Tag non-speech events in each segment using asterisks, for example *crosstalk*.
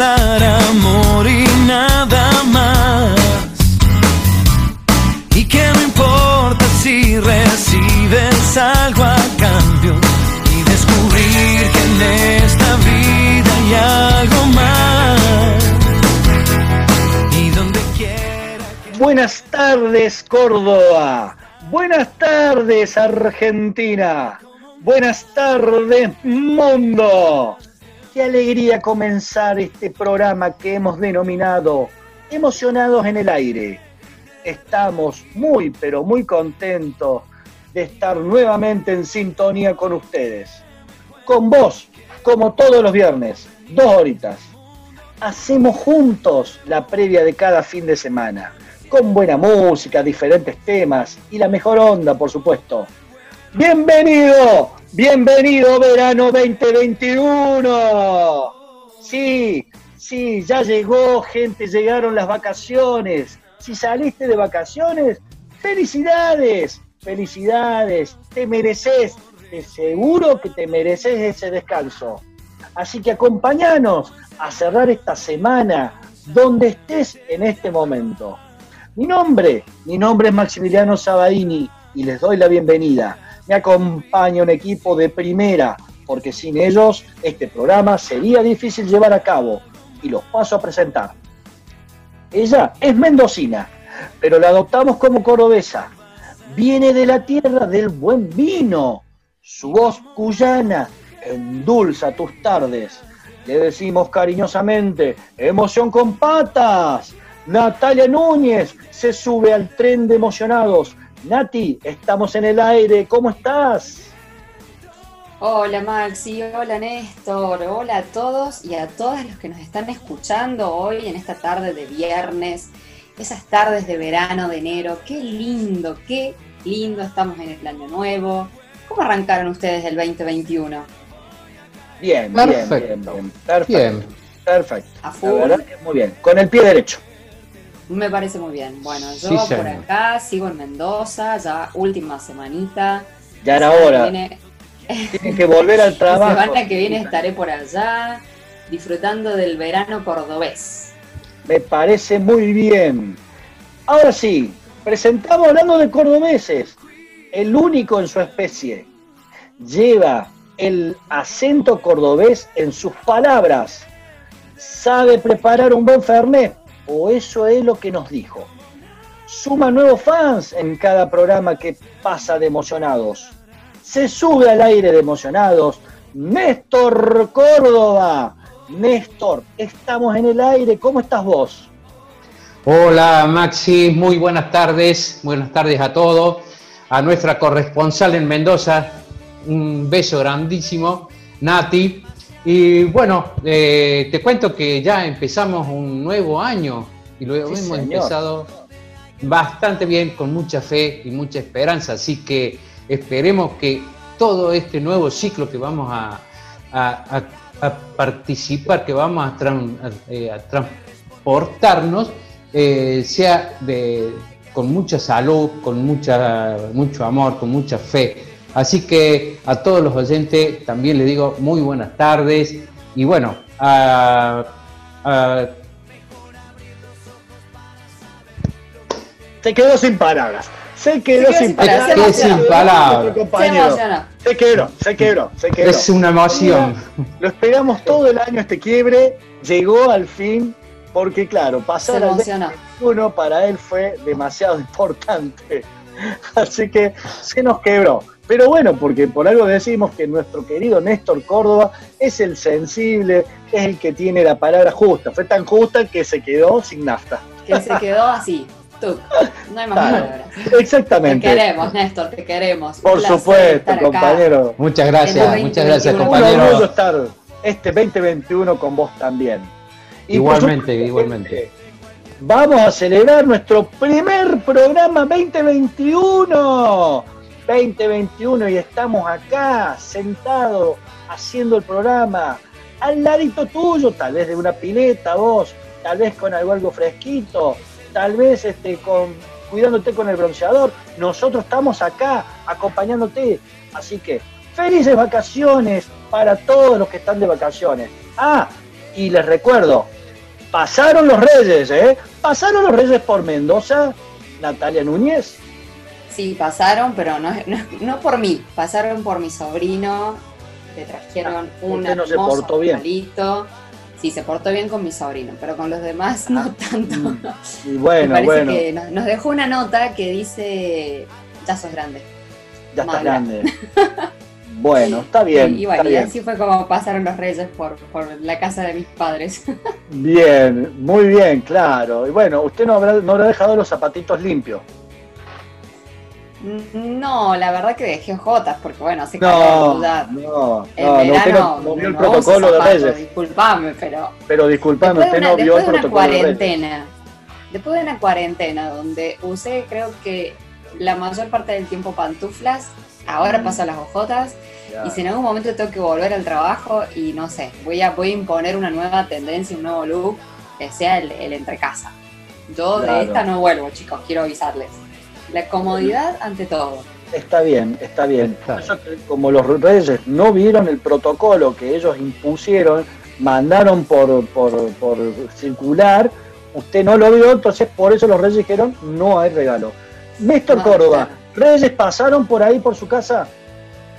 dar amor y nada más. Y que no importa si recibes algo a cambio y descubrir que en esta vida hay algo más. Y donde quiera que Buenas tardes, Córdoba. Buenas tardes, Argentina. Buenas tardes, mundo. Qué alegría comenzar este programa que hemos denominado Emocionados en el Aire. Estamos muy, pero muy contentos de estar nuevamente en sintonía con ustedes. Con vos, como todos los viernes, dos horitas. Hacemos juntos la previa de cada fin de semana con buena música, diferentes temas y la mejor onda, por supuesto. Bienvenido, bienvenido verano 2021. Sí, sí, ya llegó, gente, llegaron las vacaciones. Si saliste de vacaciones, felicidades, felicidades, te mereces, te seguro que te mereces ese descanso. Así que acompáñanos a cerrar esta semana donde estés en este momento. Mi nombre, mi nombre es Maximiliano Sabadini y les doy la bienvenida. Me acompaña un equipo de primera, porque sin ellos este programa sería difícil llevar a cabo y los paso a presentar. Ella es mendocina, pero la adoptamos como cordobesa. Viene de la tierra del buen vino. Su voz cuyana endulza tus tardes. Le decimos cariñosamente, emoción con patas. Natalia Núñez se sube al tren de emocionados. Nati, estamos en el aire, ¿cómo estás? Hola Maxi, hola Néstor, hola a todos y a todas los que nos están escuchando hoy en esta tarde de viernes, esas tardes de verano, de enero, qué lindo, qué lindo, estamos en el año nuevo. ¿Cómo arrancaron ustedes el 2021? Bien, Perfecto. bien, bien, bien. Perfecto. Bien. Perfecto. ¿A La verdad muy bien. Con el pie derecho. Me parece muy bien. Bueno, yo Sí, por señor. acá sigo en Mendoza, ya última semanita. Ya era La hora. que viene- Tienen que volver al *laughs* La trabajo. semana que viene estaré por allá disfrutando del verano cordobés. Me parece muy bien. Ahora sí, presentamos hablando de cordobeses. El único en su especie. Lleva el acento cordobés en sus palabras. Sabe preparar un buen fernet. O eso es lo que nos dijo. Suma nuevos fans en cada programa que pasa de emocionados. Se sube al aire de emocionados. Néstor Córdoba. Néstor, estamos en el aire. ¿Cómo estás vos? Hola Maxi, muy buenas tardes, buenas tardes a todos, a nuestra corresponsal en Mendoza, un beso grandísimo, Nati. Y bueno, eh, te cuento que ya empezamos un nuevo año y lo Sí, hemos señor. empezado bastante bien, con mucha fe y mucha esperanza, así que esperemos que todo este nuevo ciclo que vamos a, a- a- a participar, que vamos a, tran- eh, transportarnos, eh, sea de, con mucha salud, con mucha, mucho amor, con mucha fe. Así que a todos los oyentes también les digo muy buenas tardes y bueno, a- a- Se quedó sin palabras. Se quedó, quedó sin sin palabras. palabras, se quedó sin palabras. Se quebró, se quebró, se quebró. es una emoción. Lo esperamos todo el año este quiebre. Llegó al fin, porque claro, pasar al emocionó. 21 para él fue demasiado *laughs* importante. Así que se nos quebró. Pero bueno, porque por algo decimos que nuestro querido Néstor Córdoba es el sensible, es el que tiene la palabra justa. Fue tan justa que se quedó sin nafta. Que se quedó así. Tuc. No hay más Claro. palabras. Exactamente. Te queremos, Néstor, te queremos. Por placer supuesto, compañero. Muchas gracias, muchas gracias 2021. Un compañero. estar este 2021 con vos también. Y Igualmente, supuesto, igualmente. Vamos a celebrar nuestro primer programa 2021. 2021 y estamos acá sentados haciendo el programa al ladito tuyo, tal vez de una pileta vos, tal vez con algo, algo fresquito, tal vez este, cuidándote con el bronceador. Nosotros estamos acá acompañándote. Así que felices vacaciones para todos los que están de vacaciones. Ah, Y les recuerdo, pasaron los reyes, ¿eh? Pasaron los reyes por Mendoza, Natalia Núñez. Sí, pasaron, pero no, no, por mí, pasaron por mi sobrino, le trajeron ah, un no portó bien. Sí, se portó bien con mi sobrino, pero con los demás no ah, tanto. Mm. *laughs* Y bueno, bueno. que nos, dejó una nota que dice, ya sos grande. Ya estás grande. *laughs* bueno, está bien. Y, bueno, y así fue como pasaron los reyes por, por la casa de mis padres. *laughs* bien, muy bien, claro. Y bueno, usted no habrá, no habrá dejado los zapatitos limpios. No, la verdad que dejé ojotas, porque bueno, hace no, no, no, verano no, vio el protocolo de Reyes. Disculpame, pero. Pero disculpame, usted no vio el protocolo de cuarentena, Después de una cuarentena donde usé, creo que la mayor parte del tiempo pantuflas, ahora paso las ojotas. Y si en algún momento tengo que volver al trabajo y no sé, voy a, voy a imponer una nueva tendencia, un nuevo look, que sea el, el entre casa. Yo de esta no vuelvo, chicos, quiero avisarles. La comodidad ante todo. Está bien, está bien. como los reyes no vieron el protocolo que ellos impusieron, mandaron por, por, por circular, usted no lo vio, entonces por eso los reyes dijeron no hay regalo. Néstor Córdoba, ¿reyes pasaron por ahí por su casa?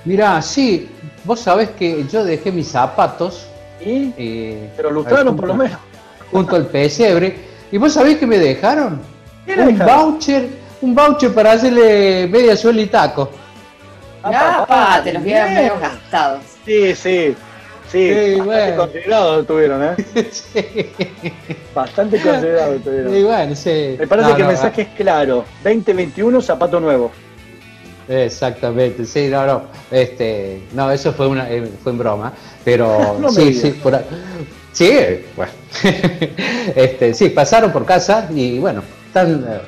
Mirá, sí, vos sabés que yo dejé mis zapatos. ¿Y? Eh, Pero lustraron por lo menos. *laughs* Junto al pesebre. ¿Y vos sabés que me dejaron? un voucher un voucher para hacerle media suela y taco. Ah, te los vieron medio gastados. Sí, sí. Sí, sí bastante considerado tuvieron, ¿eh? *laughs* sí. Bastante considerado tuvieron. Sí, bueno, sí. Me parece que el mensaje es claro. 2021, zapato nuevo. Exactamente, sí, no, no, este, no, eso fue una, eh, fue en broma, pero *laughs* sí, sí, por ahí, sí, bueno, *laughs* este, sí, pasaron por casa y bueno, están eh,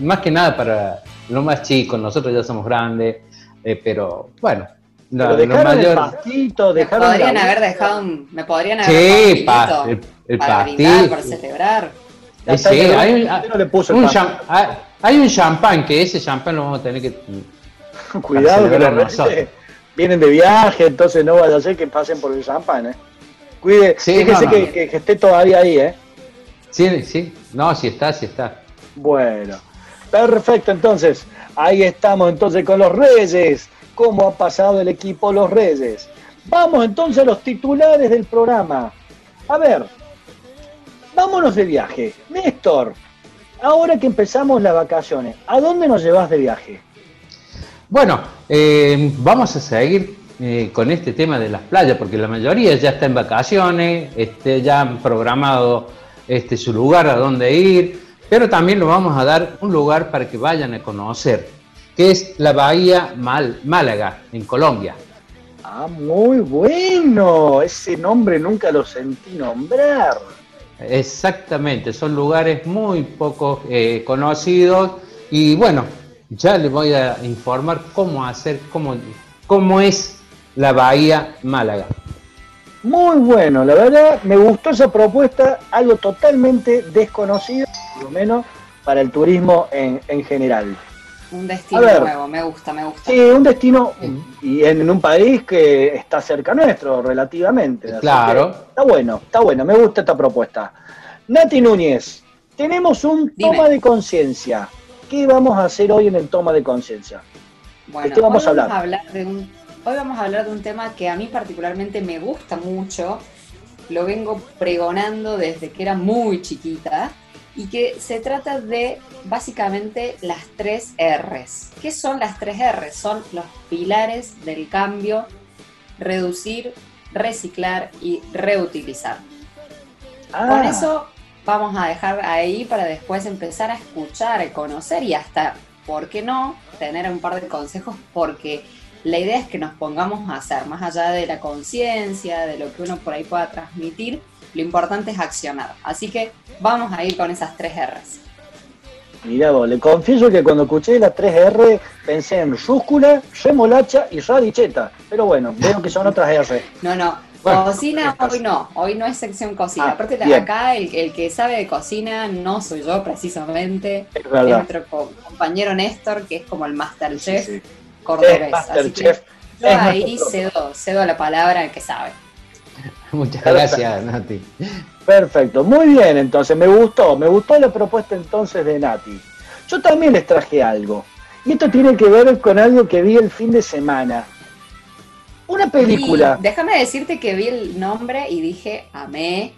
más que nada para los más chicos, nosotros ya somos grandes, eh, pero bueno. Pero dejaron el pastito, dejaron me podrían haber dejado un, me podrían haber sí, dejado un el, para brindar, para celebrar. Sí, hay, un, hay un champán, que ese champán lo vamos a tener que *laughs* Cuidado que los vienen de viaje, entonces no vaya a ser que pasen por el champán, ¿eh? Cuide, fíjese que, que, esté todavía ahí, ¿eh? Sí, sí, no, sí está, sí está. Bueno. Perfecto, entonces, ahí estamos entonces con los Reyes. ¿Cómo ha pasado el equipo Los Reyes? Vamos entonces a los titulares del programa. A ver, vámonos de viaje. Néstor, ahora que empezamos las vacaciones, ¿a dónde nos llevas de viaje? Bueno, eh, vamos a seguir eh, con este tema de las playas, porque la mayoría ya está en vacaciones, este, ya han programado este, su lugar a dónde ir. Pero también lo vamos a dar un lugar para que vayan a conocer, que es la Bahía Málaga, en Colombia. Ah, muy bueno. Ese nombre nunca lo sentí nombrar. Exactamente, son lugares muy poco eh, conocidos y bueno, ya les voy a informar cómo hacer, cómo, cómo es la Bahía Málaga. Muy bueno, la verdad me gustó esa propuesta, algo totalmente desconocido, por lo menos para el turismo en, general. Un destino nuevo, me gusta, me gusta. Sí, un destino y en, un país que está cerca nuestro relativamente. Claro. Está bueno, está bueno, me gusta esta propuesta. Nati Núñez, tenemos un toma de conciencia. ¿Qué vamos a hacer hoy en el toma de conciencia? Bueno, vamos, a hablar? Vamos a hablar de un Hoy vamos a hablar de un tema que a mí particularmente me gusta mucho, lo vengo pregonando desde que era muy chiquita y que se trata de básicamente las tres R's. ¿Qué son las tres R's? Son los pilares del cambio, reducir, reciclar y reutilizar. Con ah. eso vamos a dejar ahí para después empezar a escuchar, a conocer y hasta, ¿por qué no?, tener un par de consejos porque la idea es que nos pongamos a hacer, más allá de la conciencia, de lo que uno por ahí pueda transmitir, lo importante es accionar. Así que vamos a ir con esas tres R's. Mira vos, le confieso que cuando escuché las tres R pensé en rúscula, remolacha y radicheta. Pero bueno, veo que son otras R. No, no, cocina hoy no, hoy no es sección cocina. Ah, Aparte acá el, el, que sabe de cocina no soy yo precisamente, es, nuestro compañero Néstor, que es como el Masterchef cordobés. Así que yo ahí cedo, cedo la palabra al que sabe. *laughs* Muchas gracias, Nati. Perfecto, muy bien, entonces me gustó, me gustó la propuesta entonces de Nati. Yo también les traje algo, y esto tiene que ver con algo que vi el fin de semana. Una película. déjame decirte que vi el nombre y dije, amé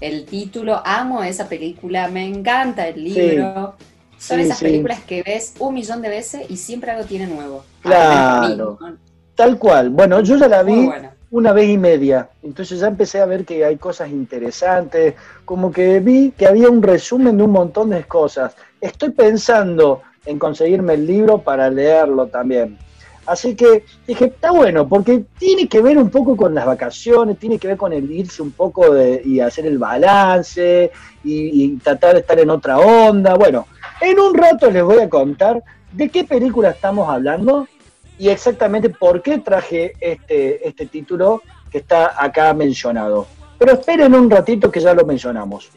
el título, amo esa película, me encanta el libro. Son esas películas que ves un millón de veces y siempre algo tiene nuevo. Claro. Tal cual. Bueno, yo ya la vi una vez y media. Entonces ya empecé a ver que hay cosas interesantes. Como que vi que había un resumen de un montón de cosas. Estoy pensando en conseguirme el libro para leerlo también. Así que dije, está bueno, porque tiene que ver un poco con las vacaciones, tiene que ver con el irse un poco de, y hacer el balance y, y, tratar de estar en otra onda. Bueno, en un rato les voy a contar de qué película estamos hablando y exactamente por qué traje este, este título que está acá mencionado. Pero esperen un ratito que ya lo mencionamos.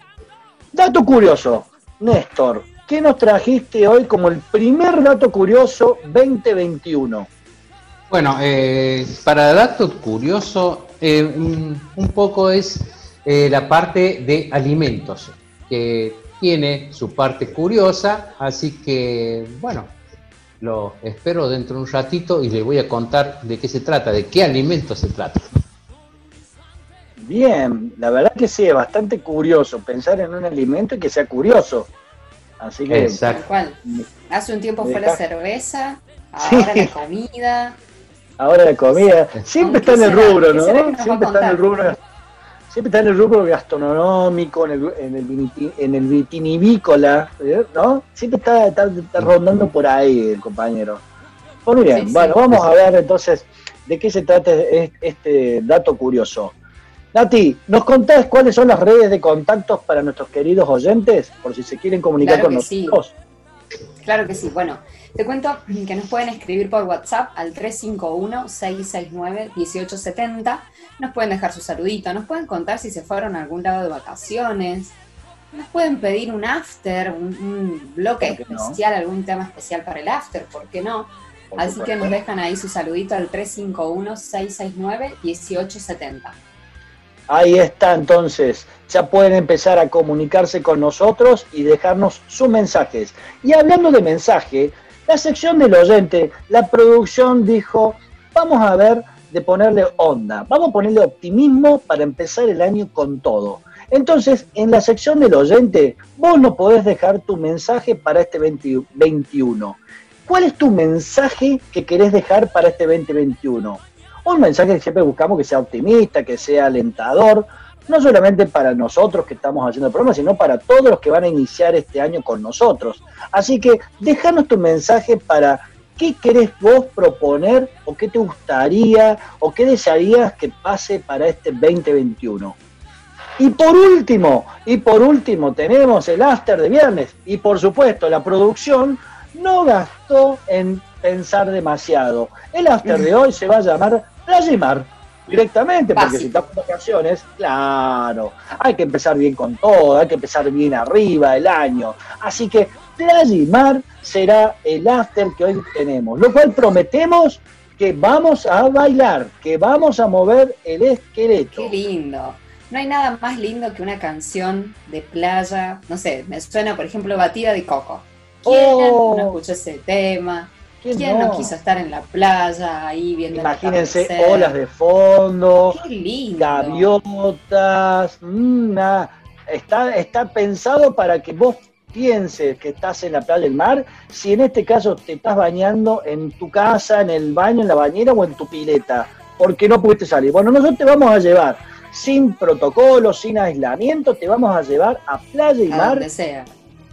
Dato curioso, Néstor, ¿qué nos trajiste hoy como el primer dato curioso 2021? Bueno, eh, para dato curioso, eh, un poco es eh, la parte de alimentos, que tiene su parte curiosa, así que, bueno, lo espero dentro de un ratito y les voy a contar de qué se trata, de qué alimento se trata. Bien, la verdad que sí, es bastante curioso pensar en un alimento y que sea curioso. Así que. Tal cual. Hace un tiempo fue la cerveza, ahora la comida. Ahora la comida. Siempre está en el rubro, ¿no? Siempre está en el rubro siempre está en el rubro gastronómico, en el, en el, en el vitinivícola, ¿eh? ¿no? Siempre está, rondando por ahí el compañero. Pues muy bien, bueno, vamos a ver entonces de qué se trata este dato curioso. Nati, ¿nos contás cuáles son las redes de contactos para nuestros queridos oyentes? Por si se quieren comunicar con nosotros. Claro que sí. Bueno, te cuento que nos pueden escribir por WhatsApp al 351-669-1870. Nos pueden dejar su saludito, nos pueden contar si se fueron a algún lado de vacaciones. Nos pueden pedir un after, un, bloque especial, algún tema especial para el after, ¿por qué no? Así que nos dejan ahí su saludito al 351-669-1870. Ahí está entonces, ya pueden empezar a comunicarse con nosotros y dejarnos sus mensajes. Y hablando de mensaje, la sección del oyente, la producción dijo, vamos a ver de ponerle onda, vamos a ponerle optimismo para empezar el año con todo. Entonces, en la sección del oyente, vos no podés dejar tu mensaje para este 2021. ¿Cuál es tu mensaje que querés dejar para este 2021? Un mensaje que siempre buscamos que sea optimista, que sea alentador, no solamente para nosotros que estamos haciendo el programa, sino para todos los que van a iniciar este año con nosotros. Así que déjanos tu mensaje para qué querés vos proponer o qué te gustaría o qué desearías que pase para este 2021. Y por último, y por último tenemos el after de viernes y por supuesto la producción no gastó en pensar demasiado. El after de *laughs* hoy se va a llamar Playa directamente, porque si estamos en vacaciones, claro, hay que empezar bien con todo, hay que empezar bien arriba el año. Así que Playa y Mar será el after que hoy tenemos, lo cual prometemos que vamos a bailar, que vamos a mover el esqueleto. Qué lindo. No hay nada más lindo que una canción de playa, no sé, me suena por ejemplo Batida de Coco. ¿Quién oh. no escuchó ese tema? ¿Quién, no? quiso estar en la playa ahí viendo Imagínense olas de fondo, gaviotas, mm, está, está pensado para que vos pienses que estás en la playa del mar, si en este caso te estás bañando en tu casa, en el baño, en la bañera o en tu pileta, porque no pudiste salir. Bueno, nosotros te vamos a llevar sin protocolo, sin aislamiento, te vamos a llevar a playa y a mar. Donde sea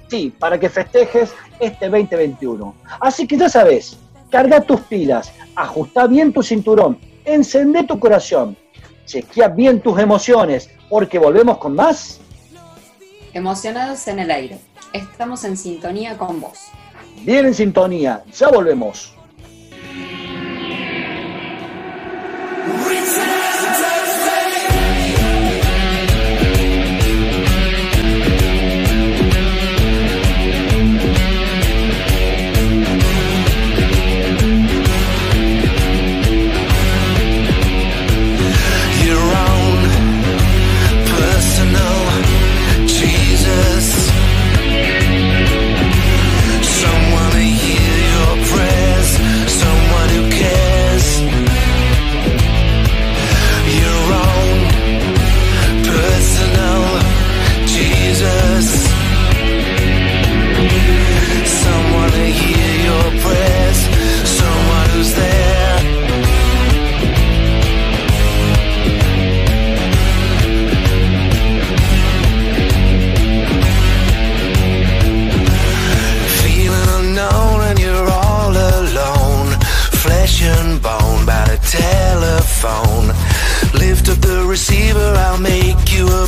Sí, para que festejes este 2021. Así que ya sabes, carga tus pilas, ajusta bien tu cinturón, encende tu corazón, chequea bien tus emociones, porque volvemos con más. Emocionados en el aire. Estamos en sintonía con vos. Bien en sintonía, ya volvemos.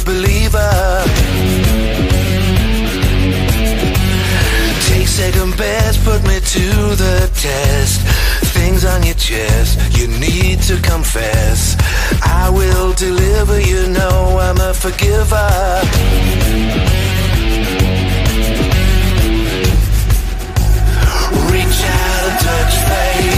A believer. Take second best, put me to the test. Things on your chest, you need to confess. I will deliver, you know I'm a forgiver. Reach out and touch fate.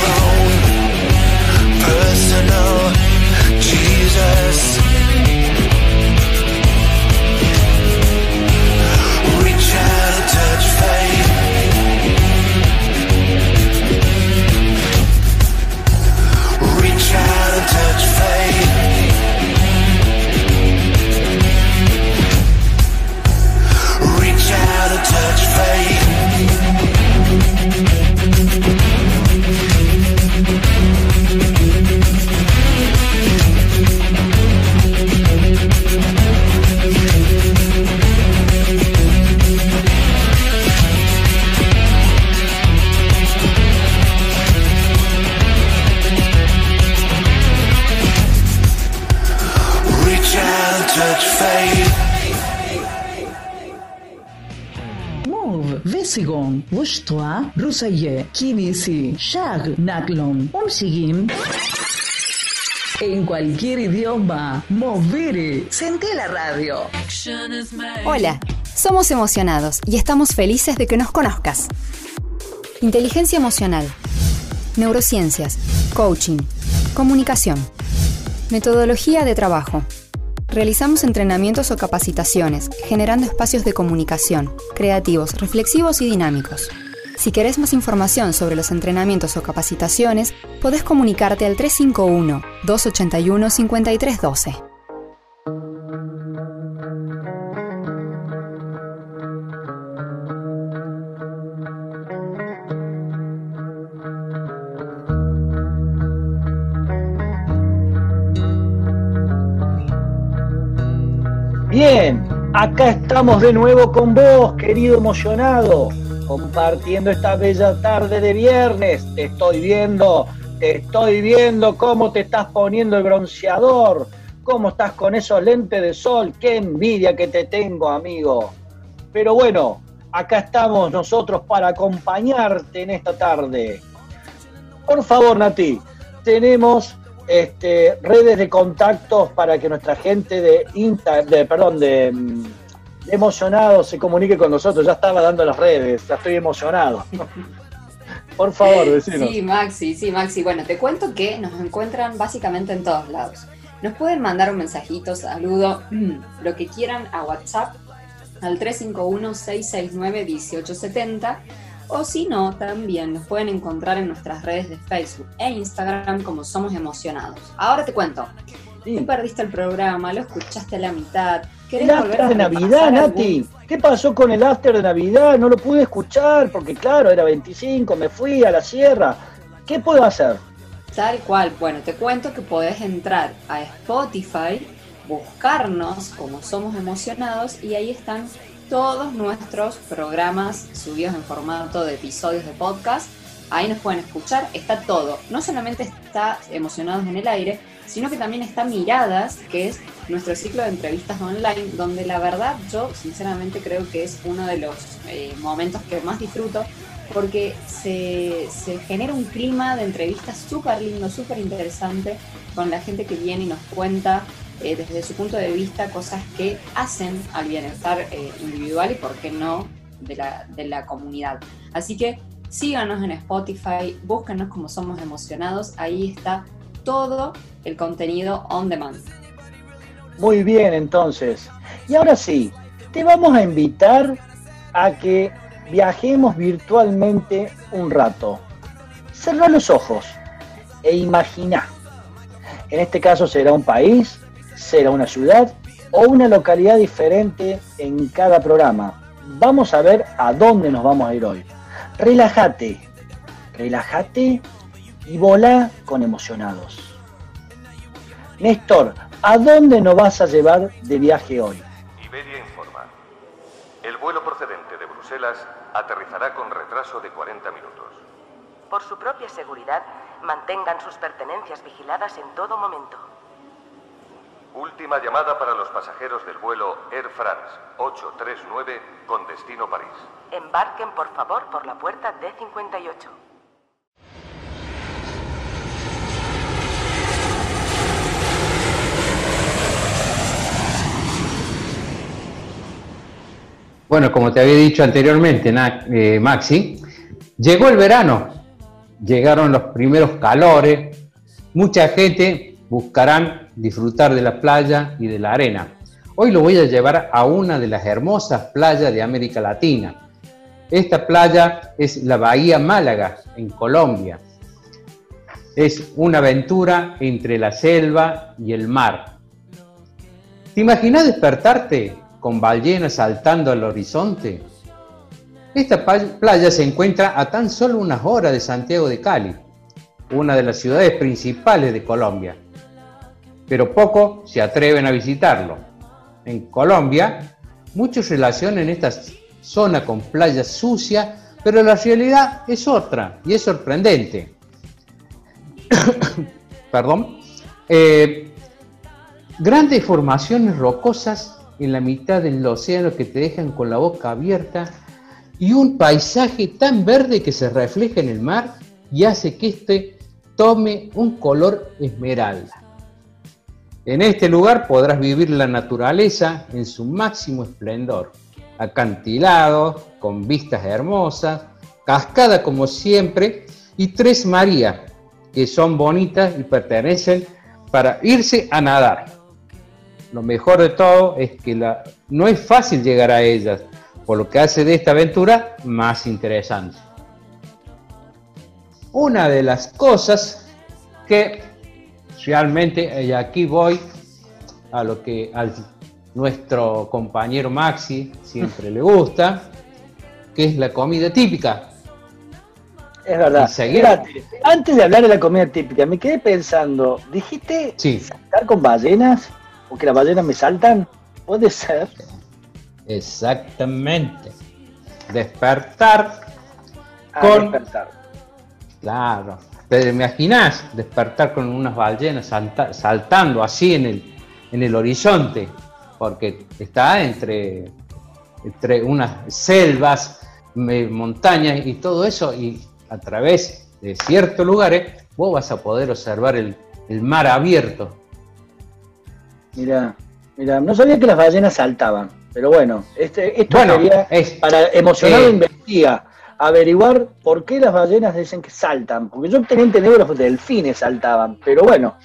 وشطوة روسية كينيسي شاغ ناكلون أمسيين En cualquier idioma, Moviri, sentí la radio. Hola, somos emocionados y estamos felices de que nos conozcas. Inteligencia emocional, neurociencias, coaching, comunicación, metodología de trabajo. Realizamos entrenamientos o capacitaciones, generando espacios de comunicación, creativos, reflexivos y dinámicos. Si querés más información sobre los entrenamientos o capacitaciones, podés comunicarte al 351-281-5312. Bien, acá estamos de nuevo con vos, querido emocionado, compartiendo esta bella tarde de viernes. Te estoy viendo, te estoy viendo cómo te estás poniendo el bronceador, cómo estás con esos lentes de sol. Qué envidia que te tengo, amigo. Pero bueno, acá estamos nosotros para acompañarte en esta tarde. Por favor, Nati, tenemos este, redes de contactos para que nuestra gente de Insta, de, perdón, de, mm, de emocionados se comunique con nosotros. Ya estaba dando las redes, ya estoy emocionado. *laughs* Por favor, decinos. Sí, Maxi, sí, Maxi. Bueno, te cuento que nos encuentran básicamente en todos lados. Nos pueden mandar un mensajito, saludo, lo que quieran a WhatsApp al 351-669-1870 o si no, también nos pueden encontrar en nuestras redes de Facebook e Instagram como Somos Emocionados. Ahora te cuento. Sí. Te perdiste el programa, lo escuchaste a la mitad. ¿Querés El volver after a de Navidad, algún- Nati. ¿Qué pasó con el after de Navidad? No lo pude escuchar porque, claro, era 25, me fui a la sierra. ¿Qué puedo hacer? Tal cual. Bueno, te cuento que podés entrar a Spotify, buscarnos como Somos Emocionados y ahí están todos nuestros programas subidos en formato de episodios de podcast. Ahí nos pueden escuchar, está todo. No solamente está Emocionados en el Aire, sino que también está Miradas, que es nuestro ciclo de entrevistas online, donde la verdad yo sinceramente creo que es uno de los eh, momentos que más disfruto, porque se, se genera un clima de entrevistas súper lindo, súper interesante, con la gente que viene y nos cuenta eh, desde su punto de vista cosas que hacen al bienestar eh, individual y, por qué no, de la, de la comunidad. Así que síganos en Spotify, búsquenos como somos emocionados, ahí está todo el contenido on demand. Muy bien, entonces. Y ahora sí, te vamos a invitar a que viajemos virtualmente un rato. Cerra los ojos e imagina. En este caso será un país, será una ciudad o una localidad diferente en cada programa. Vamos a ver a dónde nos vamos a ir hoy. Relájate, relájate y volá con emocionados. Néstor, ¿a dónde nos vas a llevar de viaje hoy? Iberia informa. El vuelo procedente de Bruselas aterrizará con retraso de 40 minutos. Por su propia seguridad, mantengan sus pertenencias vigiladas en todo momento. Última llamada para los pasajeros del vuelo Air France 839 con destino París. Embarquen por favor por la puerta D58. Bueno, como te había dicho anteriormente, eh, Maxi, llegó el verano, llegaron los primeros calores, mucha gente buscarán disfrutar de la playa y de la arena. Hoy lo voy a llevar a una de las hermosas playas de América Latina. Esta playa es la Bahía Málaga, en Colombia. Es una aventura entre la selva y el mar. ¿Te imaginas despertarte con ballenas saltando al horizonte? Esta playa se encuentra a tan solo unas horas de Santiago de Cali, una de las ciudades principales de Colombia. Pero pocos se atreven a visitarlo. En Colombia, muchos relacionan esta zona con playas sucias, pero la realidad es otra y es sorprendente. *coughs* Perdón. Eh, grandes formaciones rocosas en la mitad del océano que te dejan con la boca abierta y un paisaje tan verde que se refleja en el mar y hace que éste tome un color esmeralda. En este lugar podrás vivir la naturaleza en su máximo esplendor, acantilados, con vistas hermosas, cascada como siempre y tres Marías, que son bonitas y pertenecen para irse a nadar lo mejor de todo es que la, no es fácil llegar a ellas, por lo que hace de esta aventura más interesante. Una de las cosas que realmente, y aquí voy a lo que a nuestro compañero Maxi siempre le gusta, que es la comida típica. Es verdad. antes de hablar de la comida típica, me quedé pensando, ¿dijiste sí. saltar con ballenas? o que las ballenas me saltan? Puede ser. Exactamente. Despertar Ah, con. despertar. Claro. ¿Te imaginas despertar con unas ballenas salta- saltando así en el, en el horizonte? Porque está entre, entre unas selvas, montañas y todo eso, y a través de ciertos lugares vos vas a poder observar el, el mar abierto. Mira, mira, no sabía que las ballenas saltaban, pero bueno, este, esto Bueno, sería es- para emocionado eh, investiga, averiguar por qué las ballenas dicen que saltan, porque yo tenía entendido que los delfines saltaban, pero bueno,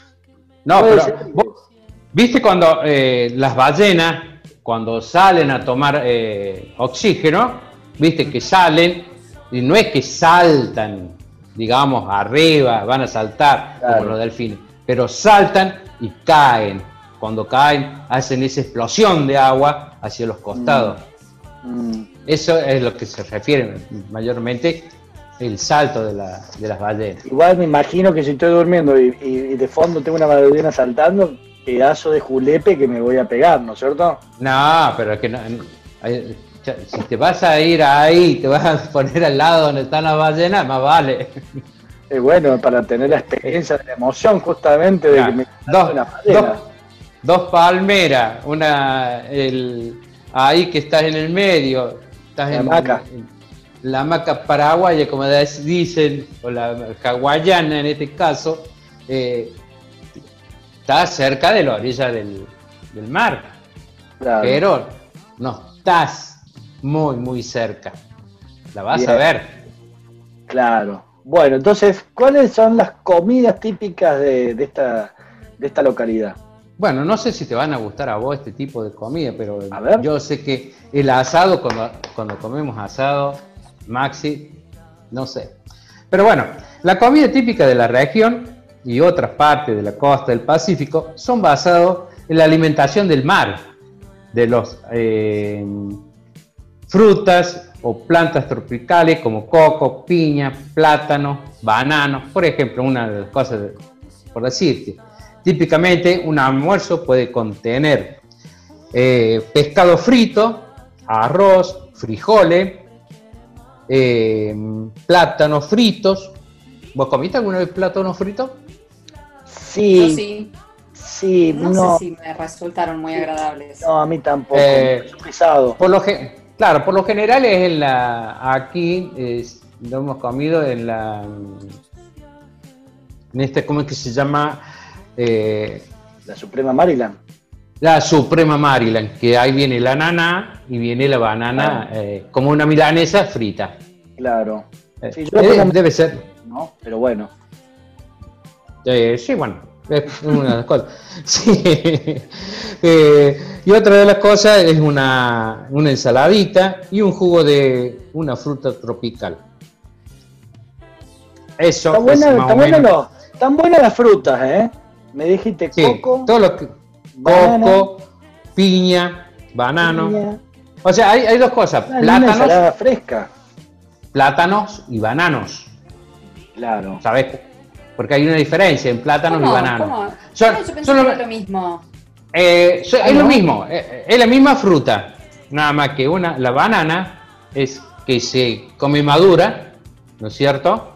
No, pero vos- ¿viste cuando eh, las ballenas, cuando salen a tomar eh, oxígeno, viste que salen, y no es que saltan, digamos, arriba, van a saltar Claro. como los delfines, pero saltan y caen. Cuando caen, hacen esa explosión de agua hacia los costados. Mm, Eso es lo que se refiere mayormente el salto de, la- de las ballenas. igual me imagino que si estoy durmiendo y, y- y de fondo tengo una ballena saltando, pedazo de julepe que me voy a pegar, ¿no es cierto? No, pero es que no- si te vas a ir ahí, te vas a *laughs* poner al lado donde están las ballenas, más vale. Es bueno, para tener la experiencia de la emoción justamente de que me dos, dos, dos palmeras, una el, ahí que estás en el medio, estás La en hamaca. en la hamaca paraguaya, como dicen, o la hawaiana en este caso, eh, estás cerca de la orilla del, del mar, Claro. pero no estás muy, muy cerca. La vas a ver. Claro. Bueno, entonces, ¿cuáles son las comidas típicas de, de esta, de esta localidad? Bueno, no sé si te van a gustar a vos este tipo de comida, pero yo sé que el asado, cuando, cuando comemos asado, Maxi, no sé. Pero bueno, la comida típica de la región y otras partes de la costa del Pacífico son basados en la alimentación del mar, de los eh, frutas o plantas tropicales como coco, piña, plátano, banano, por ejemplo, una de las cosas, de- por decirte. Típicamente un almuerzo puede contener eh, pescado frito, arroz, frijoles, eh, plátanos fritos. ¿Vos comiste alguna vez plátanos fritos? Sí, Yo sí, sí, no, no, sé si me resultaron muy agradables. no, a mí tampoco. Eh, es pesado. Por lo claro, por lo general es en la aquí es- lo hemos comido en la en este cómo es que se llama Eh, La Suprema Maryland. la Suprema Maryland, que ahí viene la ananá y viene la banana eh, como una milanesa frita. Claro. Eh, Sí, yo eh, debe ser. ¿no? Pero bueno. Sí, bueno, es una de las cosas. *laughs* Sí. Eh, y otra de las cosas es una, una ensaladita y un jugo de una fruta tropical. Eso Están buenas, es más están o buenas menos. los- están buenas las frutas, ¿eh? Me dijiste Sí, coco, todo lo que. Coco, piña, banano. piña, O sea, hay, hay dos cosas: ah, plátanos, ensalada fresca. plátanos y bananos. Claro. ¿Sabes? Porque hay una diferencia en plátanos ¿Cómo? y bananos. ¿Cómo? Son- yo pensé son que lo- era lo mismo. Eh, es lo mismo, eh, es la misma fruta, nada más que una, la banana es que se come madura, ¿no es cierto?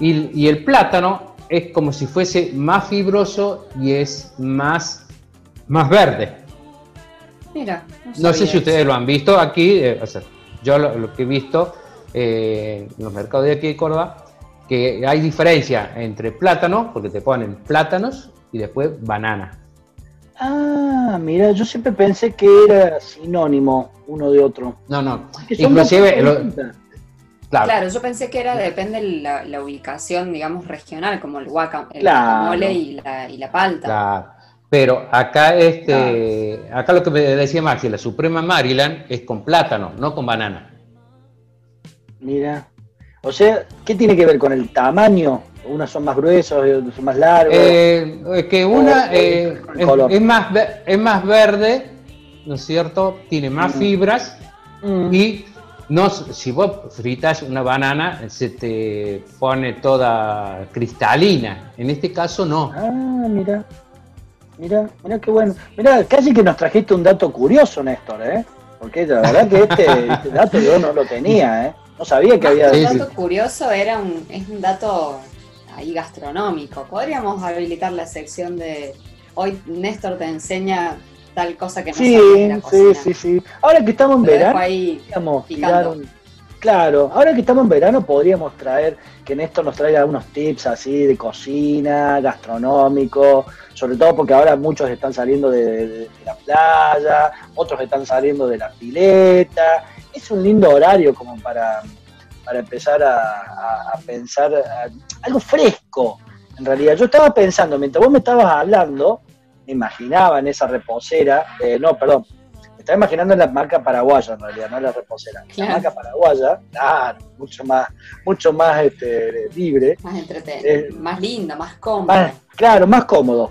Y, y el plátano es como si fuese más fibroso y es más, más verde. Mira. No sé si ustedes lo han visto aquí, eh, o sea, yo lo, lo que he visto eh, en los mercados de aquí de Córdoba, que hay diferencia entre plátano, porque te ponen plátanos y después banana. Ah, mira, yo siempre pensé que era sinónimo uno de otro. No, no, Que inclusive... lo-. Claro. Claro, yo pensé que era, depende de la, la ubicación, digamos, regional, como el guacam, el Claro. guacamole y la, y la palta. Claro. Pero acá este, acá lo que me decía Maxi, la Suprema Maryland es con plátano, no con banana. Mira. O sea, ¿qué tiene que ver con el tamaño? Unas son más gruesos y otras son más largos. Eh, es que una eh, es, es más es más verde, ¿no es cierto? Tiene más Mm. fibras Mm. y no, si vos fritas una banana se te pone toda cristalina. En este caso no. Ah, mira. Mira, mira qué bueno. Mira, casi que nos trajiste un dato curioso, Néstor, ¿eh? Porque la verdad que este, *laughs* este dato yo no lo tenía, ¿eh? No sabía que había... un dato curioso era un, es un dato ahí gastronómico. Podríamos habilitar la sección de hoy Néstor te enseña tal cosa que no Sí, de la sí, sí, sí. Ahora que estamos en verano, ahí tirar un- Claro, ahora que estamos en verano podríamos traer, que Néstor nos traiga algunos tips así de cocina, gastronómico, sobre todo porque ahora muchos están saliendo de, de- de la playa, otros están saliendo de la pileta. Es un lindo horario como para, para empezar a, a- a pensar a- algo fresco, en realidad. Yo estaba pensando, mientras vos me estabas hablando, me imaginaba en esa reposera, eh, no, perdón, me estaba imaginando en la marca paraguaya en realidad, no en la reposera. Claro. La marca paraguaya, claro, mucho más, mucho más este, libre, más entretenido, Eh, más lindo, más cómodo. más, claro, más cómodo.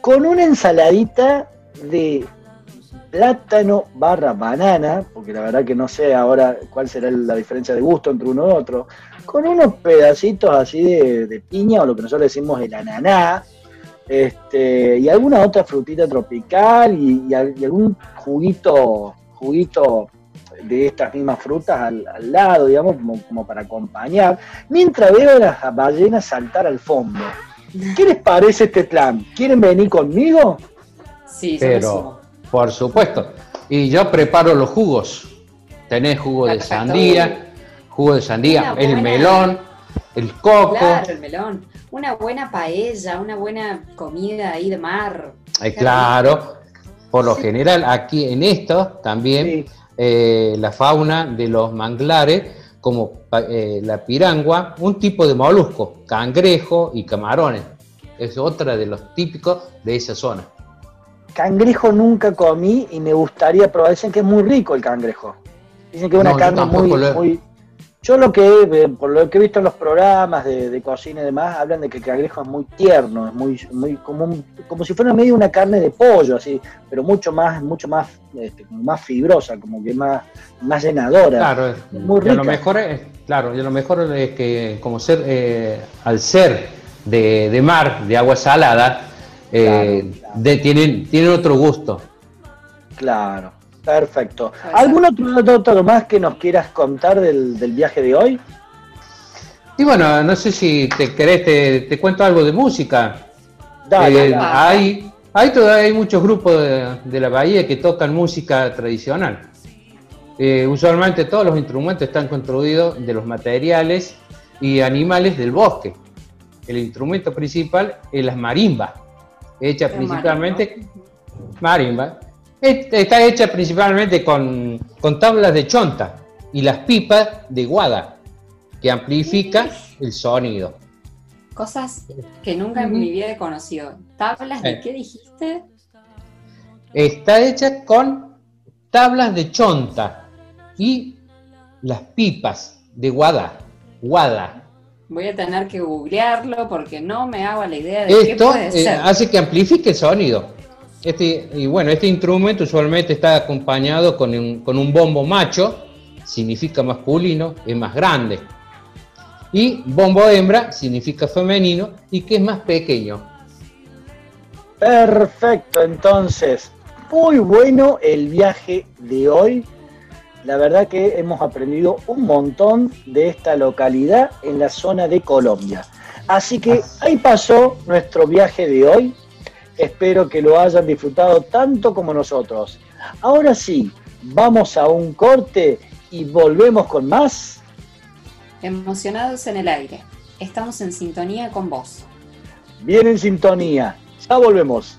Con una ensaladita de plátano barra banana, porque la verdad que no sé ahora cuál será la diferencia de gusto entre uno y otro, con unos pedacitos así de, de piña o lo que nosotros decimos el ananá, este, y alguna otra frutita tropical y, y al- y algún juguito, juguito de estas mismas frutas al, al lado, digamos, como, como para acompañar, mientras veo a las ballenas saltar al fondo. ¿Qué les parece este plan? ¿Quieren venir conmigo? Sí, Pero, por supuesto. Y yo preparo los jugos. Tenés jugo de Perfecto. sandía, jugo de sandía, el buena- melón, el coco. Claro, el melón. Una buena paella, una buena comida ahí de mar. Eh, claro, por lo general aquí en esto también Sí. eh, la fauna de los manglares, como eh, la pirangua, un tipo de molusco, cangrejo y camarones. Es otra de los típicos de esa zona. Cangrejo nunca comí y me gustaría probar. Dicen que es muy rico el cangrejo. Dicen que es una No, carne muy, lo he- muy- Yo lo que eh, por lo que he visto en los programas de, de cocina y demás, hablan de que el cangrejo es muy tierno, es muy, muy como, un- como si fuera medio una carne de pollo, así, pero mucho más, mucho más, este, más fibrosa, como que más, más llenadora. Claro, Muy y a lo rica. mejor es, claro, y a lo mejor es que como ser, eh, al ser de, de mar, de agua salada, eh, Claro, claro. de- tienen, tienen otro gusto. Claro, perfecto. ¿Algún otro dato más que nos quieras contar del, del viaje de hoy? Y bueno, no sé si te querés, te, te cuento algo de música. Dale, Eh, dale. hay, hay, todavía hay muchos grupos de, de la bahía que tocan música tradicional. Eh, usualmente todos los instrumentos están construidos de los materiales y animales del bosque. El instrumento principal es la marimba, hecha Es principalmente marimba. Es- Está hecha principalmente con, con tablas de chonta y las pipas de guada, que amplifica el sonido. Cosas que nunca en mi vida he conocido. ¿Tablas de Eh. qué dijiste? Está hecha con tablas de chonta y las pipas de guada. Guada. Voy a tener que googlearlo porque no me hago la idea de qué Esto puede eh, ser. hace que amplifique el sonido. Este, y bueno, este instrumento usualmente está acompañado con un, con un bombo macho, significa masculino, es más grande. Y bombo hembra significa femenino y que es más pequeño. Perfecto, entonces, muy bueno el viaje de hoy. La verdad que hemos aprendido un montón de esta localidad en la zona de Colombia. Así que ahí pasó nuestro viaje de hoy. Espero que lo hayan disfrutado tanto como nosotros. Ahora sí, vamos a un corte y volvemos con más. Emocionados en el aire. Estamos en sintonía con vos. Bien en sintonía. Ya volvemos.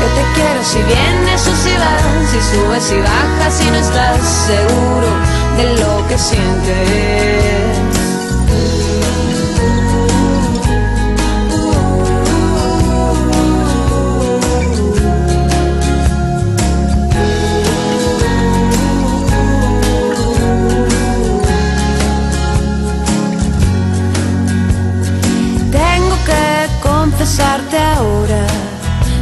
Yo te quiero si vienes o si vas, si subes y bajas y no estás seguro de lo que sientes. Tengo que confesarte ahora,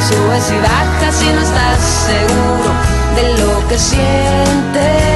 si subes y bajas y no estás seguro de lo que sientes.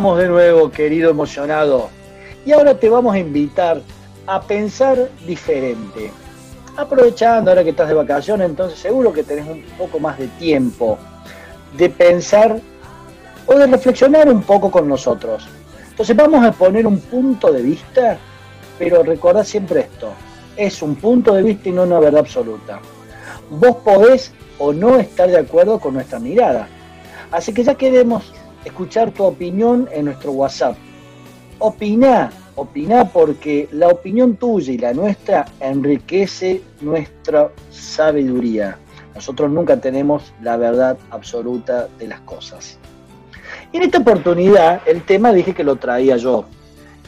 De nuevo, querido emocionado. Y ahora te vamos a invitar a pensar diferente. Aprovechando ahora que estás de vacaciones, entonces seguro que tenés un poco más de tiempo de pensar o de reflexionar un poco con nosotros. Entonces vamos a poner un punto de vista, pero recordad siempre esto, es un punto de vista y no una verdad absoluta. Vos podés o no estar de acuerdo con nuestra mirada. Así que ya queremos escuchar tu opinión en nuestro WhatsApp. Opina, opina porque la opinión tuya y la nuestra enriquece nuestra sabiduría. Nosotros nunca tenemos la verdad absoluta de las cosas. Y en esta oportunidad el tema dije que lo traía yo.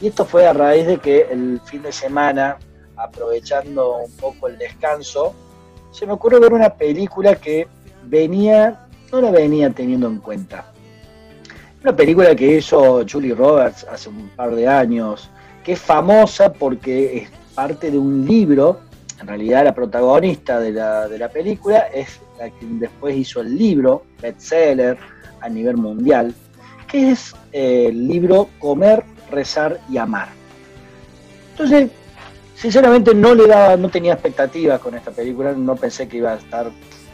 Y esto fue a raíz de que el fin de semana, aprovechando un poco el descanso, se me ocurrió ver una película que venía, no la venía teniendo en cuenta. Una película que hizo Julie Roberts hace un par de años, que es famosa porque es parte de un libro, en realidad la protagonista de la, de la película es la que después hizo el libro, bestseller a nivel mundial, que es eh, el libro Comer, Rezar y Amar. Entonces, sinceramente no le daba, no tenía expectativas con esta película, no pensé que iba a estar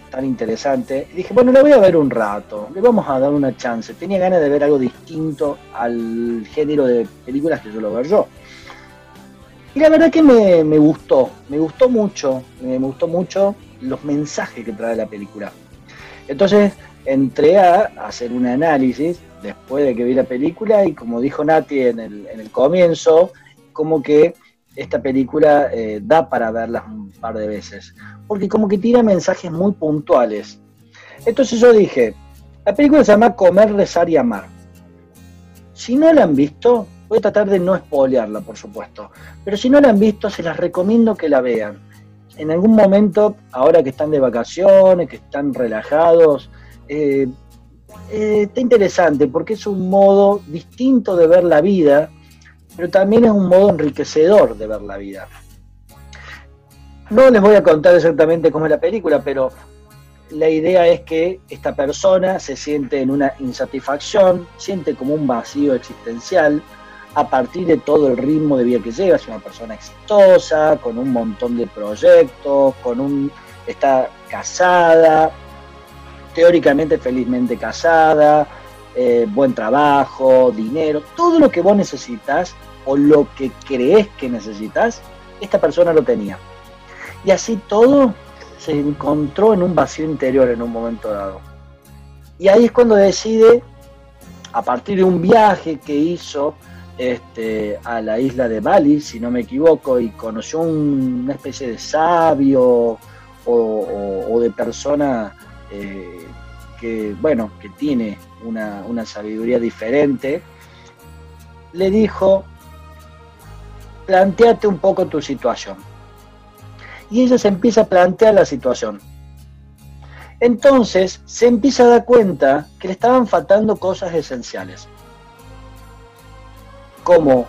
tan interesante. Y dije, bueno, la voy a ver un rato, le vamos a dar una chance. Tenía ganas de ver algo distinto al género de películas que yo lo veo yo. Y la verdad que me, gustó, me gustó mucho, me gustó mucho los mensajes que trae la película. Entonces entré a hacer un análisis después de que vi la película y como dijo Nati en el comienzo, como que esta película eh, da para verla un par de veces, porque como que tira mensajes muy puntuales. Entonces yo dije, la película se llama Comer, Rezar y Amar. Si no la han visto, voy a tratar de no spoilearla, por supuesto, pero si no la han visto, se las recomiendo que la vean. En algún momento, ahora que están de vacaciones, que están relajados, eh, eh, está interesante porque es un modo distinto de ver la vida pero también es un modo enriquecedor de ver la vida. No les voy a contar exactamente cómo es la película, pero la idea es que esta persona se siente en una insatisfacción, siente como un vacío existencial, a partir de todo el ritmo de vida que lleva, es una persona exitosa, con un montón de proyectos, con un está casada, teóricamente felizmente casada, eh, buen trabajo, dinero, todo lo que vos necesitas o lo que crees que necesitas, esta persona lo tenía. Y así todo se encontró en un vacío interior en un momento dado. Y ahí es cuando decide, a partir de un viaje que hizo este, a la isla de Bali, si no me equivoco, y conoció una especie de sabio o, de persona eh, que, bueno, que tiene una, una sabiduría diferente, le dijo, planteate un poco tu situación. Y ella se empieza a plantear la situación. Entonces se empieza a dar cuenta que le estaban faltando cosas esenciales, como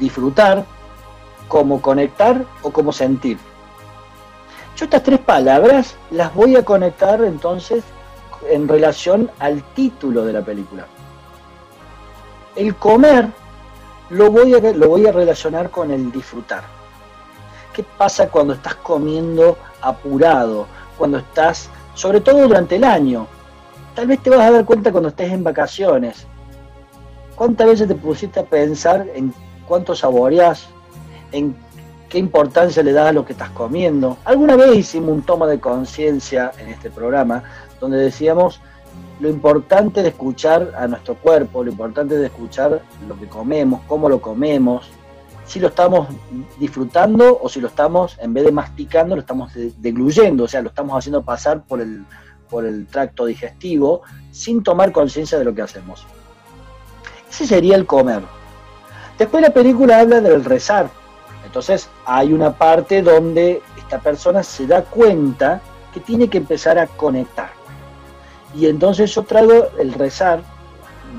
disfrutar, como conectar o como sentir. Yo estas tres palabras las voy a conectar entonces en relación al título de la película. El comer lo voy a, lo voy a relacionar con el disfrutar. ¿Qué pasa cuando estás comiendo apurado? Cuando estás, sobre todo durante el año. Tal vez te vas a dar cuenta cuando estés en vacaciones. ¿Cuántas veces te pusiste a pensar en cuánto saboreas? ¿En qué importancia le das a lo que estás comiendo? Alguna vez hicimos un toma de conciencia en este programa donde decíamos lo importante de escuchar a nuestro cuerpo, lo importante de escuchar lo que comemos, cómo lo comemos, si lo estamos disfrutando o si lo estamos, en vez de masticando, lo estamos degluyendo, o sea, lo estamos haciendo pasar por el, por el tracto digestivo sin tomar conciencia de lo que hacemos. Ese sería el comer. Después la película habla del rezar. Entonces hay una parte donde esta persona se da cuenta que tiene que empezar a conectar. Y entonces yo traigo el rezar,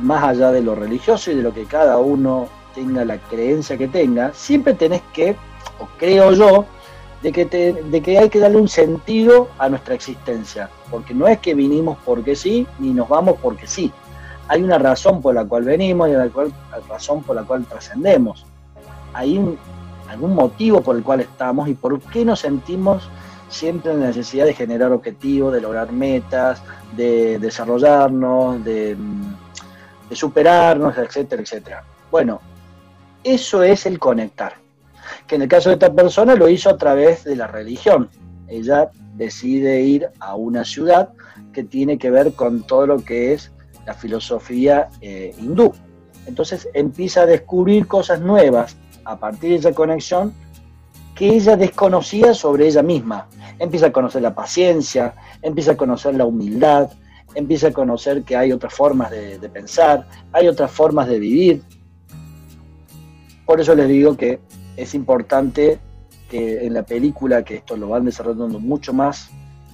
más allá de lo religioso y de lo que cada uno tenga la creencia que tenga, siempre tenés que, o creo yo, de que, de que hay que darle un sentido a nuestra existencia, porque no es que vinimos porque sí, ni nos vamos porque sí. Hay una razón por la cual venimos y una razón por la cual trascendemos. Hay algún motivo por el cual estamos y por qué nos sentimos siempre la necesidad de generar objetivos, de lograr metas, de desarrollarnos, de, de superarnos, etcétera, etcétera. Bueno, eso es el conectar. Que en el caso de esta persona lo hizo a través de la religión. Ella decide ir a una ciudad que tiene que ver con todo lo que es la filosofía eh, hindú. Entonces empieza a descubrir cosas nuevas a partir de esa conexión que ella desconocía sobre ella misma. Empieza a conocer la paciencia, empieza a conocer la humildad, empieza a conocer que hay otras formas de, pensar, hay otras formas de vivir, por eso les digo que es importante que en la película, que esto lo van desarrollando mucho más,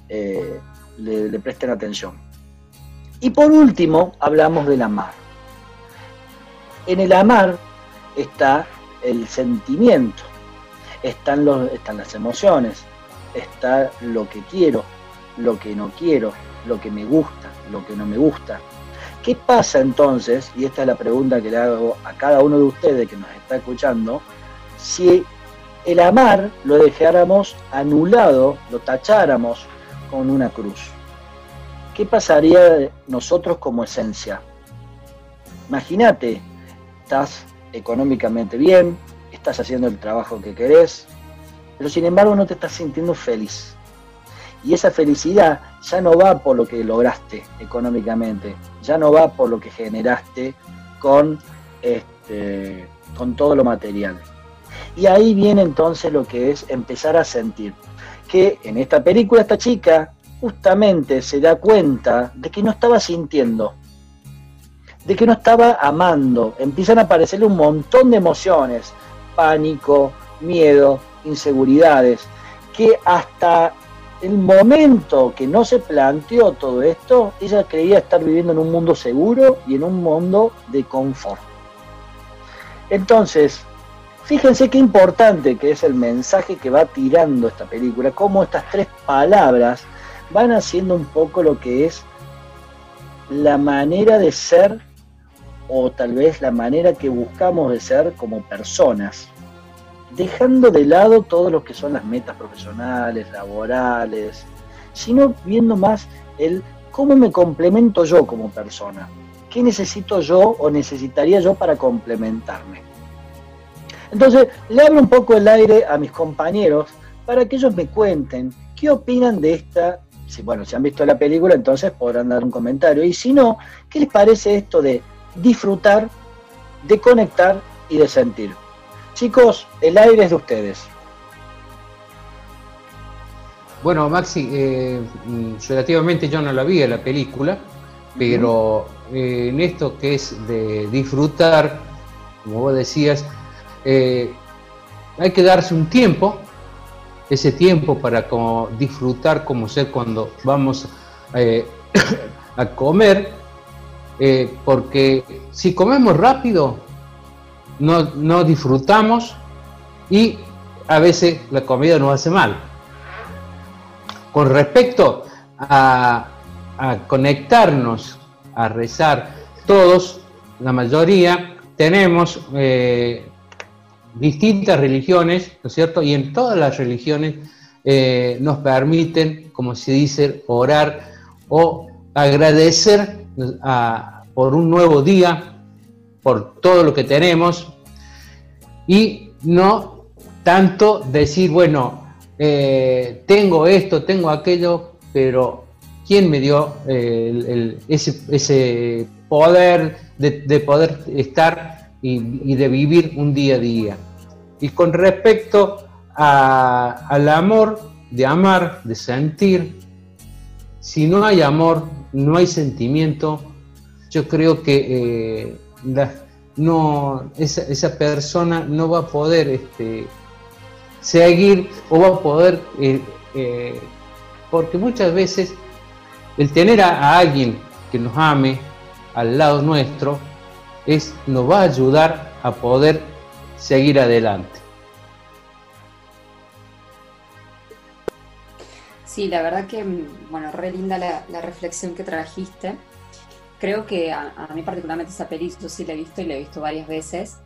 eh, le, presten atención. Y por último, hablamos del amar. En el amar está el sentimiento, están, los, están las emociones, está lo que quiero, lo que no quiero, lo que me gusta, lo que no me gusta, ¿Qué pasa entonces? Y esta es la pregunta que le hago a cada uno de ustedes que nos está escuchando. Si el amar lo dejáramos anulado, lo tacháramos con una cruz. ¿Qué pasaría nosotros como esencia? Imagínate, estás económicamente bien, estás haciendo el trabajo que querés, pero sin embargo no te estás sintiendo feliz. Y esa felicidad ya no va por lo que lograste económicamente, ya no va por lo que generaste con, este, con todo lo material. Y ahí viene entonces lo que es empezar a sentir. Que en esta película esta chica justamente se da cuenta de que no estaba sintiendo, de que no estaba amando. Empiezan a aparecerle un montón de emociones, pánico, miedo, inseguridades, que hasta el momento que no se planteó todo esto, ella creía estar viviendo en un mundo seguro y en un mundo de confort. Entonces, fíjense qué importante que es el mensaje que va tirando esta película, cómo estas tres palabras van haciendo un poco lo que es la manera de ser o tal vez la manera que buscamos de ser como personas, dejando de lado todo lo que son las metas profesionales, laborales, sino viendo más el cómo me complemento yo como persona, qué necesito yo o necesitaría yo para complementarme. Entonces, le abro un poco el aire a mis compañeros para que ellos me cuenten qué opinan de esta si, bueno, si han visto la película, entonces podrán dar un comentario. Y si no, ¿qué les parece esto de disfrutar, de conectar y de sentir? Chicos, el aire es de ustedes. Bueno, Maxi, eh, relativamente yo no la vi la película, pero eh, en esto que es de disfrutar, como vos decías, eh, hay que darse un tiempo ese tiempo para como disfrutar como ser cuando vamos *coughs* a comer, eh, porque si comemos rápido, no, no, disfrutamos y a veces la comida nos hace mal. Con respecto a, conectarnos, a rezar, todos, la mayoría, tenemos eh, distintas religiones, ¿no es cierto? Y en todas las religiones eh, nos permiten, como se dice, orar o agradecer por un nuevo día, por todo lo que tenemos, y no tanto decir, bueno, eh, tengo esto, tengo aquello, pero ¿quién me dio eh, ese, poder de, poder estar y, de vivir un día a día? Y con respecto al amor, de amar, de sentir, si no hay amor, no hay sentimiento, yo creo que eh, no, esa, persona no va a poder este, seguir o va a poder, eh, eh, porque muchas veces el tener a, alguien que nos ame al lado nuestro es, nos va a ayudar a poder seguir adelante. Sí, la verdad que, bueno, re linda la, reflexión que trajiste. Creo que a, mí particularmente esa peli yo sí la he visto y la he visto varias veces.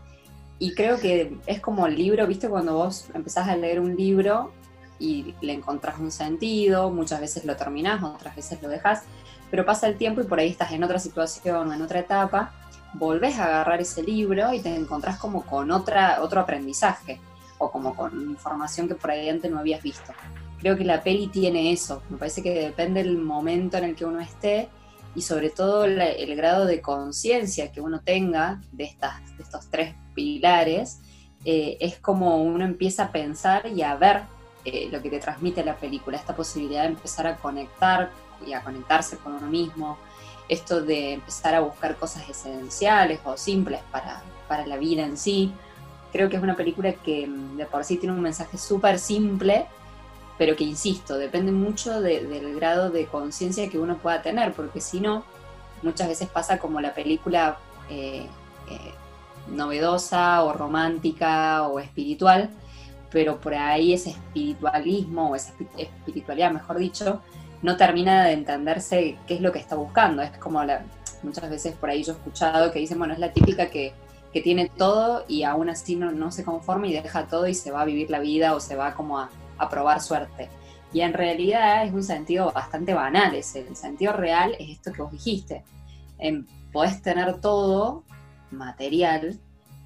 Y creo que es como el libro, ¿viste? Cuando vos empezás a leer un libro y le encontrás un sentido, muchas veces lo terminás, otras veces lo dejas, pero pasa el tiempo y por ahí estás en otra situación o en otra etapa volvés a agarrar ese libro y te encontrás como con otra, otro aprendizaje o como con información que por ahí antes no habías visto. Creo que la peli tiene eso, me parece que depende del momento en el que uno esté y sobre todo el grado de conciencia que uno tenga de, estas, de estos tres pilares, eh, es como uno empieza a pensar y a ver eh, lo que te transmite la película, esta posibilidad de empezar a conectar y a conectarse con uno mismo, esto de empezar a buscar cosas esenciales o simples para, la vida en sí. Creo que es una película que mm, de por sí tiene un mensaje súper simple, pero que, insisto, depende mucho del grado de conciencia que uno pueda tener, porque si no, muchas veces pasa como la película eh, eh, novedosa o romántica o espiritual, pero por ahí ese espiritualismo o esa espiritualidad, mejor dicho, no termina de entenderse qué es lo que está buscando. Es como la, muchas veces por ahí yo he escuchado que dicen, bueno, es la típica que, tiene todo y aún así no, no, se conforma y deja todo y se va a vivir la vida o se va como a, probar suerte. Y en realidad es un sentido bastante banal, es el sentido real es esto que vos dijiste. En, podés tener todo material,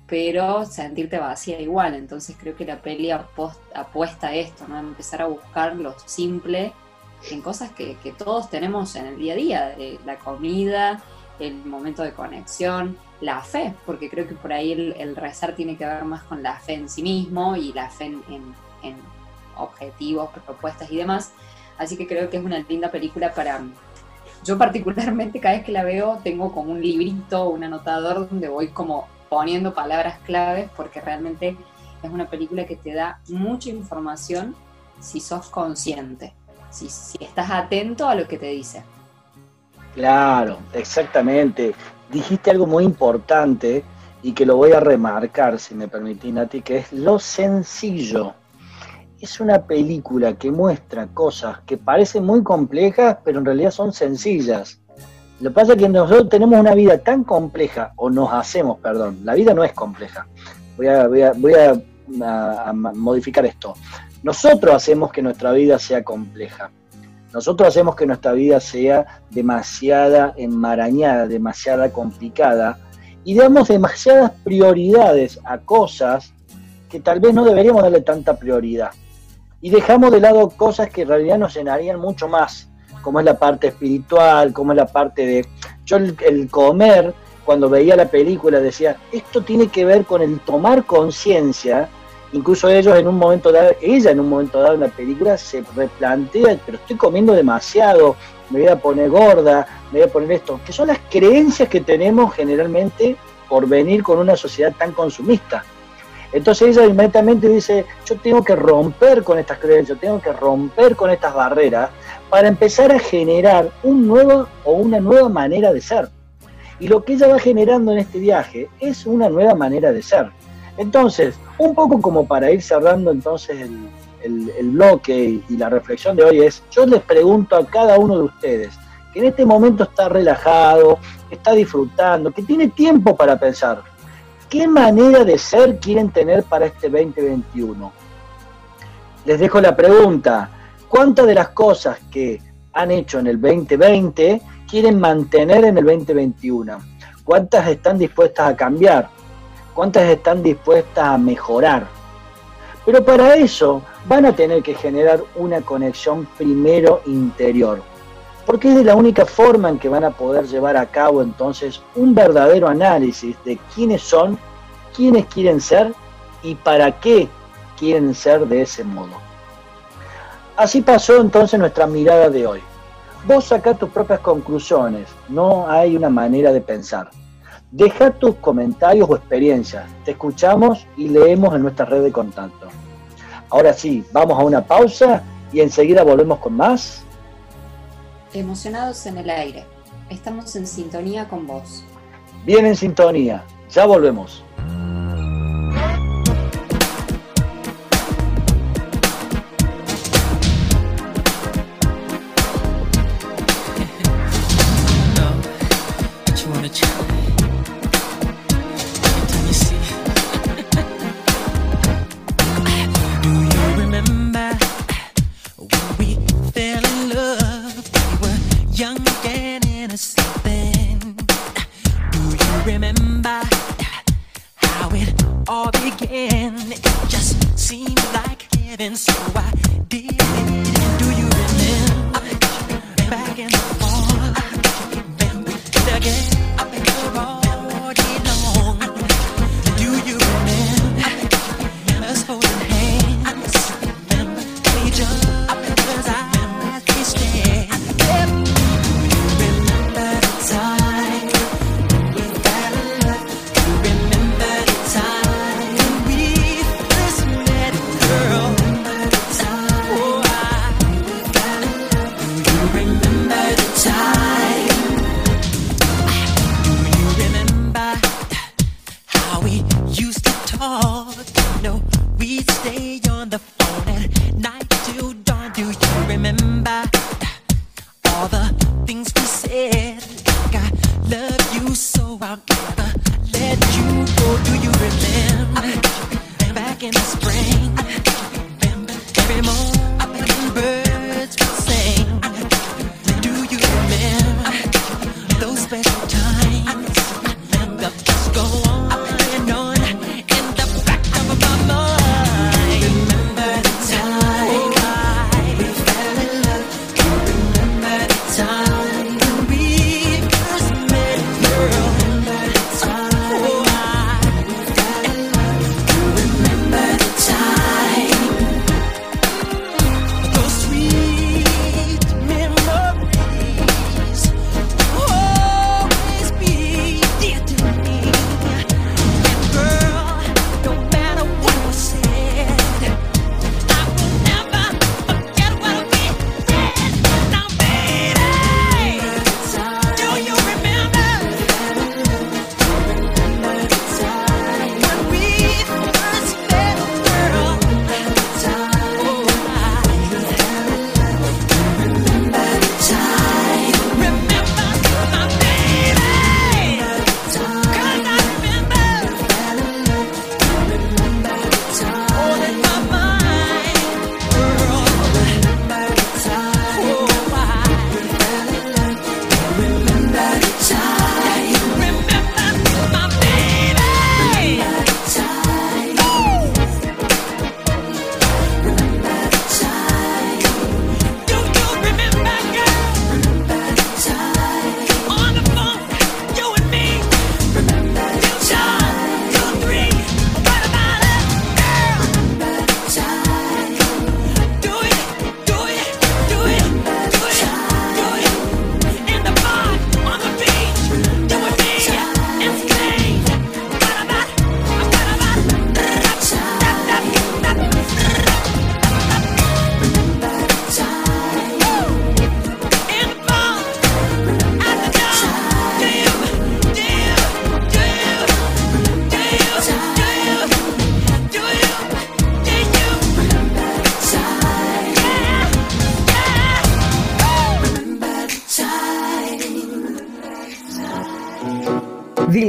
pero sentirte vacía igual. Entonces creo que la peli apuesta a esto, ¿no? empezar a buscar lo simple en cosas que, todos tenemos en el día a día, la comida, el momento de conexión, la fe, porque creo que por ahí el, rezar tiene que ver más con la fe en sí mismo y la fe en, objetivos, propuestas y demás. Así que creo que es una linda película para... Yo particularmente cada vez que la veo tengo como un librito, un anotador donde voy como poniendo palabras claves porque realmente es una película que te da mucha información si sos consciente si, estás atento a lo que te dice. Claro, exactamente. Dijiste algo muy importante y que lo voy a remarcar, si me permitís, Nati, que es lo sencillo. Es una película que muestra cosas que parecen muy complejas, pero en realidad son sencillas. Lo que pasa es que nosotros tenemos una vida tan compleja, o nos hacemos, perdón, la vida no es compleja. Voy a, voy a, a modificar esto. Nosotros hacemos que nuestra vida sea compleja. Nosotros hacemos que nuestra vida sea demasiada enmarañada, demasiada complicada, y damos demasiadas prioridades a cosas que tal vez no deberíamos darle tanta prioridad. Y dejamos de lado cosas que en realidad nos llenarían mucho más, como es la parte espiritual, como es la parte de... Yo el, el comer, cuando veía la película, decía, esto tiene que ver con el tomar conciencia incluso ellos en un momento dado, ella en un momento dado en la película se replantea, pero estoy comiendo demasiado, me voy a poner gorda, me voy a poner esto, que son las creencias que tenemos generalmente por venir con una sociedad tan consumista. Entonces ella inmediatamente dice, yo tengo que romper con estas creencias, tengo que romper con estas barreras para empezar a generar un nuevo o una nueva manera de ser. Y lo que ella va generando en este viaje es una nueva manera de ser. Entonces, un poco como para ir cerrando entonces el, el, bloque y la reflexión de hoy es, yo les pregunto a cada uno de ustedes, que en este momento está relajado, que está disfrutando, que tiene tiempo para pensar, ¿qué manera de ser quieren tener para este 2021? Les dejo la pregunta, ¿cuántas de las cosas que han hecho en el 2020 quieren mantener en el 2021? ¿Cuántas están dispuestas a cambiar? cuántas están dispuestas a mejorar. Pero para eso van a tener que generar una conexión primero interior, porque es de la única forma en que van a poder llevar a cabo entonces un verdadero análisis de quiénes son, quiénes quieren ser y para qué quieren ser de ese modo. Así pasó entonces nuestra mirada de hoy. Vos sacá tus propias conclusiones, no hay una manera de pensar. Deja tus comentarios o experiencias. Te escuchamos y leemos en nuestra red de contacto. Ahora sí, vamos a una pausa y enseguida volvemos con más. Emocionados en el aire. Estamos en sintonía con vos. Bien en sintonía. Ya volvemos.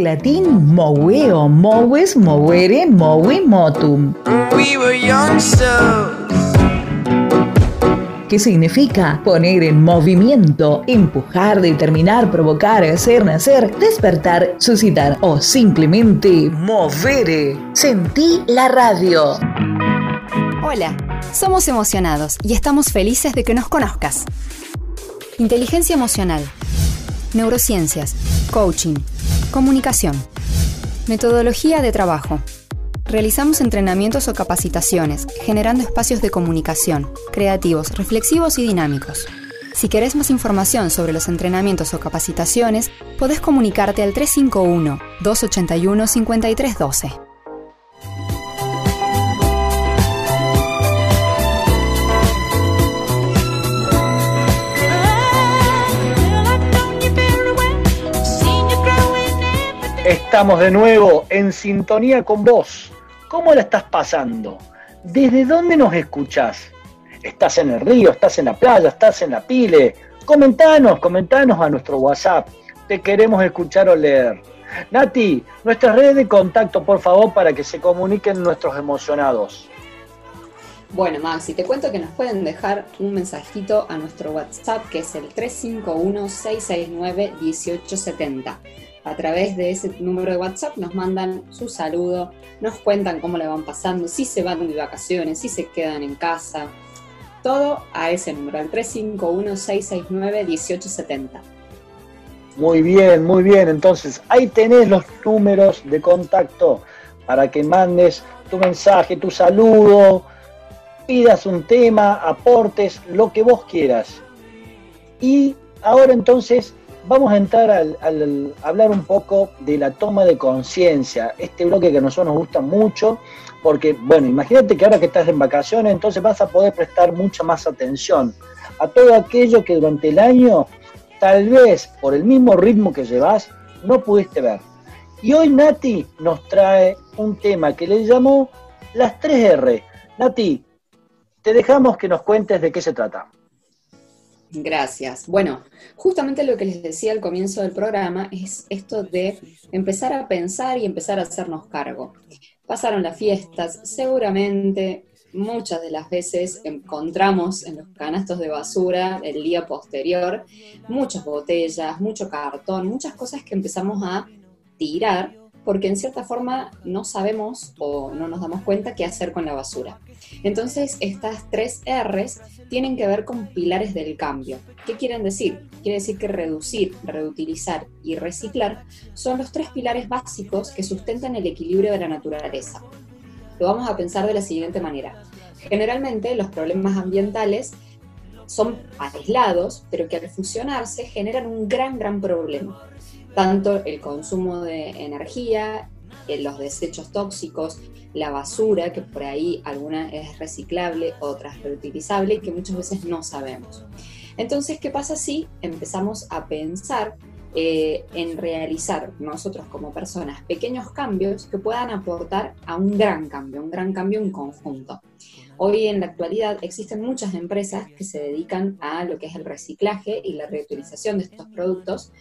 Latín moveo, moves, movere, movi, motum. We were youngsters. que significa poner en movimiento, empujar, determinar, provocar, hacer, nacer, despertar, suscitar o simplemente mover. Sentí la radio. Hola, somos emocionados y estamos felices de que nos conozcas. Inteligencia emocional, neurociencias, coaching, comunicación, metodología de trabajo. Realizamos entrenamientos o capacitaciones, generando espacios de comunicación, creativos, reflexivos y dinámicos. Si querés más información sobre los entrenamientos o capacitaciones, podés comunicarte al 351-281-5312. Estamos de nuevo en sintonía con vos. ¿Cómo la estás pasando? ¿Desde dónde nos escuchás? ¿Estás en el río? ¿Estás en la playa? ¿Estás en la pile? Comentanos, comentanos a nuestro WhatsApp. Te queremos escuchar o leer. Nati, nuestra red de contacto, por favor, para que se comuniquen nuestros emocionados. Bueno, Maxi, te cuento que nos pueden dejar un mensajito a nuestro WhatsApp que es el 351-669-1870 a través de ese número de WhatsApp nos mandan su saludo, nos cuentan cómo le van pasando, si se van de vacaciones, si se quedan en casa. Todo a ese número, al 351-669-1870. Muy bien, muy bien. Entonces, ahí tenés los números de contacto para que mandes tu mensaje, tu saludo, pidas un tema, aportes, lo que vos quieras. Y ahora entonces vamos a entrar al, hablar un poco de la toma de conciencia, este bloque que a nosotros nos gusta mucho, porque, bueno, imagínate que ahora que estás en vacaciones, entonces vas a poder prestar mucha más atención a todo aquello que durante el año, tal vez por el mismo ritmo que llevas, no pudiste ver. Y hoy Nati nos trae un tema que le llamó las 3R. Nati, te dejamos que nos cuentes de qué se trata. Gracias. Bueno, justamente lo que les decía al comienzo del programa es esto de empezar a pensar y empezar a hacernos cargo. Pasaron las fiestas, seguramente muchas de las veces encontramos en los canastos de basura el día posterior muchas botellas, mucho cartón, muchas cosas que empezamos a tirar porque en cierta forma no sabemos o no nos damos cuenta qué hacer con la basura. Entonces, estas tres R's tienen que ver con pilares del cambio. ¿Qué quieren decir? Quiere decir que reducir, reutilizar y reciclar son los tres pilares básicos que sustentan el equilibrio de la naturaleza. Lo vamos a pensar de la siguiente manera. Generalmente los problemas ambientales son aislados, pero que al fusionarse generan un gran, gran problema tanto el consumo de energía, eh, los desechos tóxicos, la basura, que por ahí alguna es reciclable, otra es reutilizable y que muchas veces no sabemos. Entonces, ¿qué pasa si empezamos a pensar eh, en realizar nosotros como personas pequeños cambios que puedan aportar a un gran cambio, un gran cambio en conjunto? Hoy en la actualidad existen muchas empresas que se dedican a lo que es el reciclaje y la reutilización de estos productos,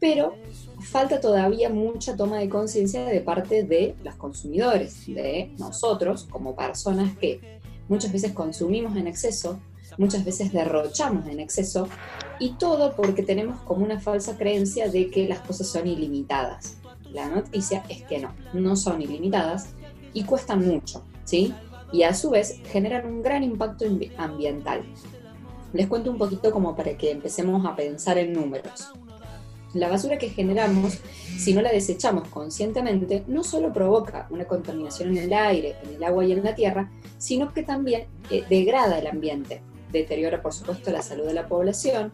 pero falta todavía mucha toma de conciencia de parte de los consumidores, de nosotros como personas que muchas veces consumimos en exceso, muchas veces derrochamos en exceso y todo porque tenemos como una falsa creencia de que las cosas son ilimitadas. La noticia es que no, no son ilimitadas y cuestan mucho, ¿sí? y a su vez generan un gran impacto ambiental. Les cuento un poquito como para que empecemos a pensar en números. La basura que generamos, si no la desechamos conscientemente, no solo provoca una contaminación en el aire, en el agua y en la tierra, sino que también eh, degrada el ambiente, deteriora por supuesto la salud de la población,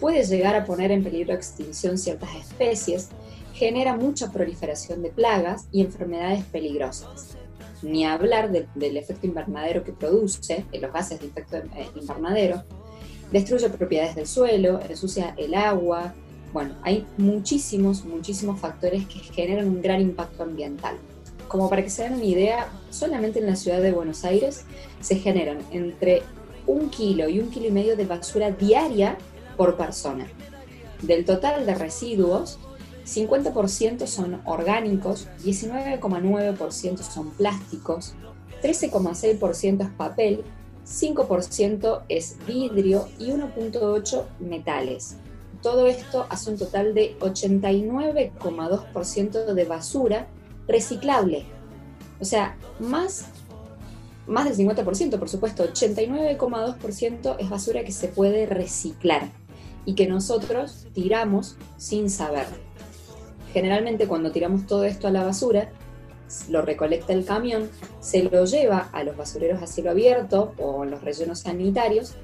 puede llegar a poner en peligro de extinción ciertas especies, genera mucha proliferación de plagas y enfermedades peligrosas ni hablar del efecto invernadero que produce, los gases de efecto eh, invernadero, destruye propiedades del suelo, ensucia el agua. Bueno, hay muchísimos, muchísimos factores que generan un gran impacto ambiental. Como para que se den una idea, solamente en la ciudad de Buenos Aires se generan entre un kilo y un kilo y medio de basura diaria por persona. Del total de residuos, 50% son orgánicos, 19,9% son plásticos, 13,6% es papel, 5% es vidrio y 1,8% metales. Todo esto hace un total de 89,2% de basura reciclable. O sea, más, más del 50%, por supuesto, 89,2% es basura que se puede reciclar y que nosotros tiramos sin saber. Generalmente cuando tiramos todo esto a la basura, lo recolecta el camión, se lo lleva a los basureros a cielo abierto o en los rellenos sanitarios.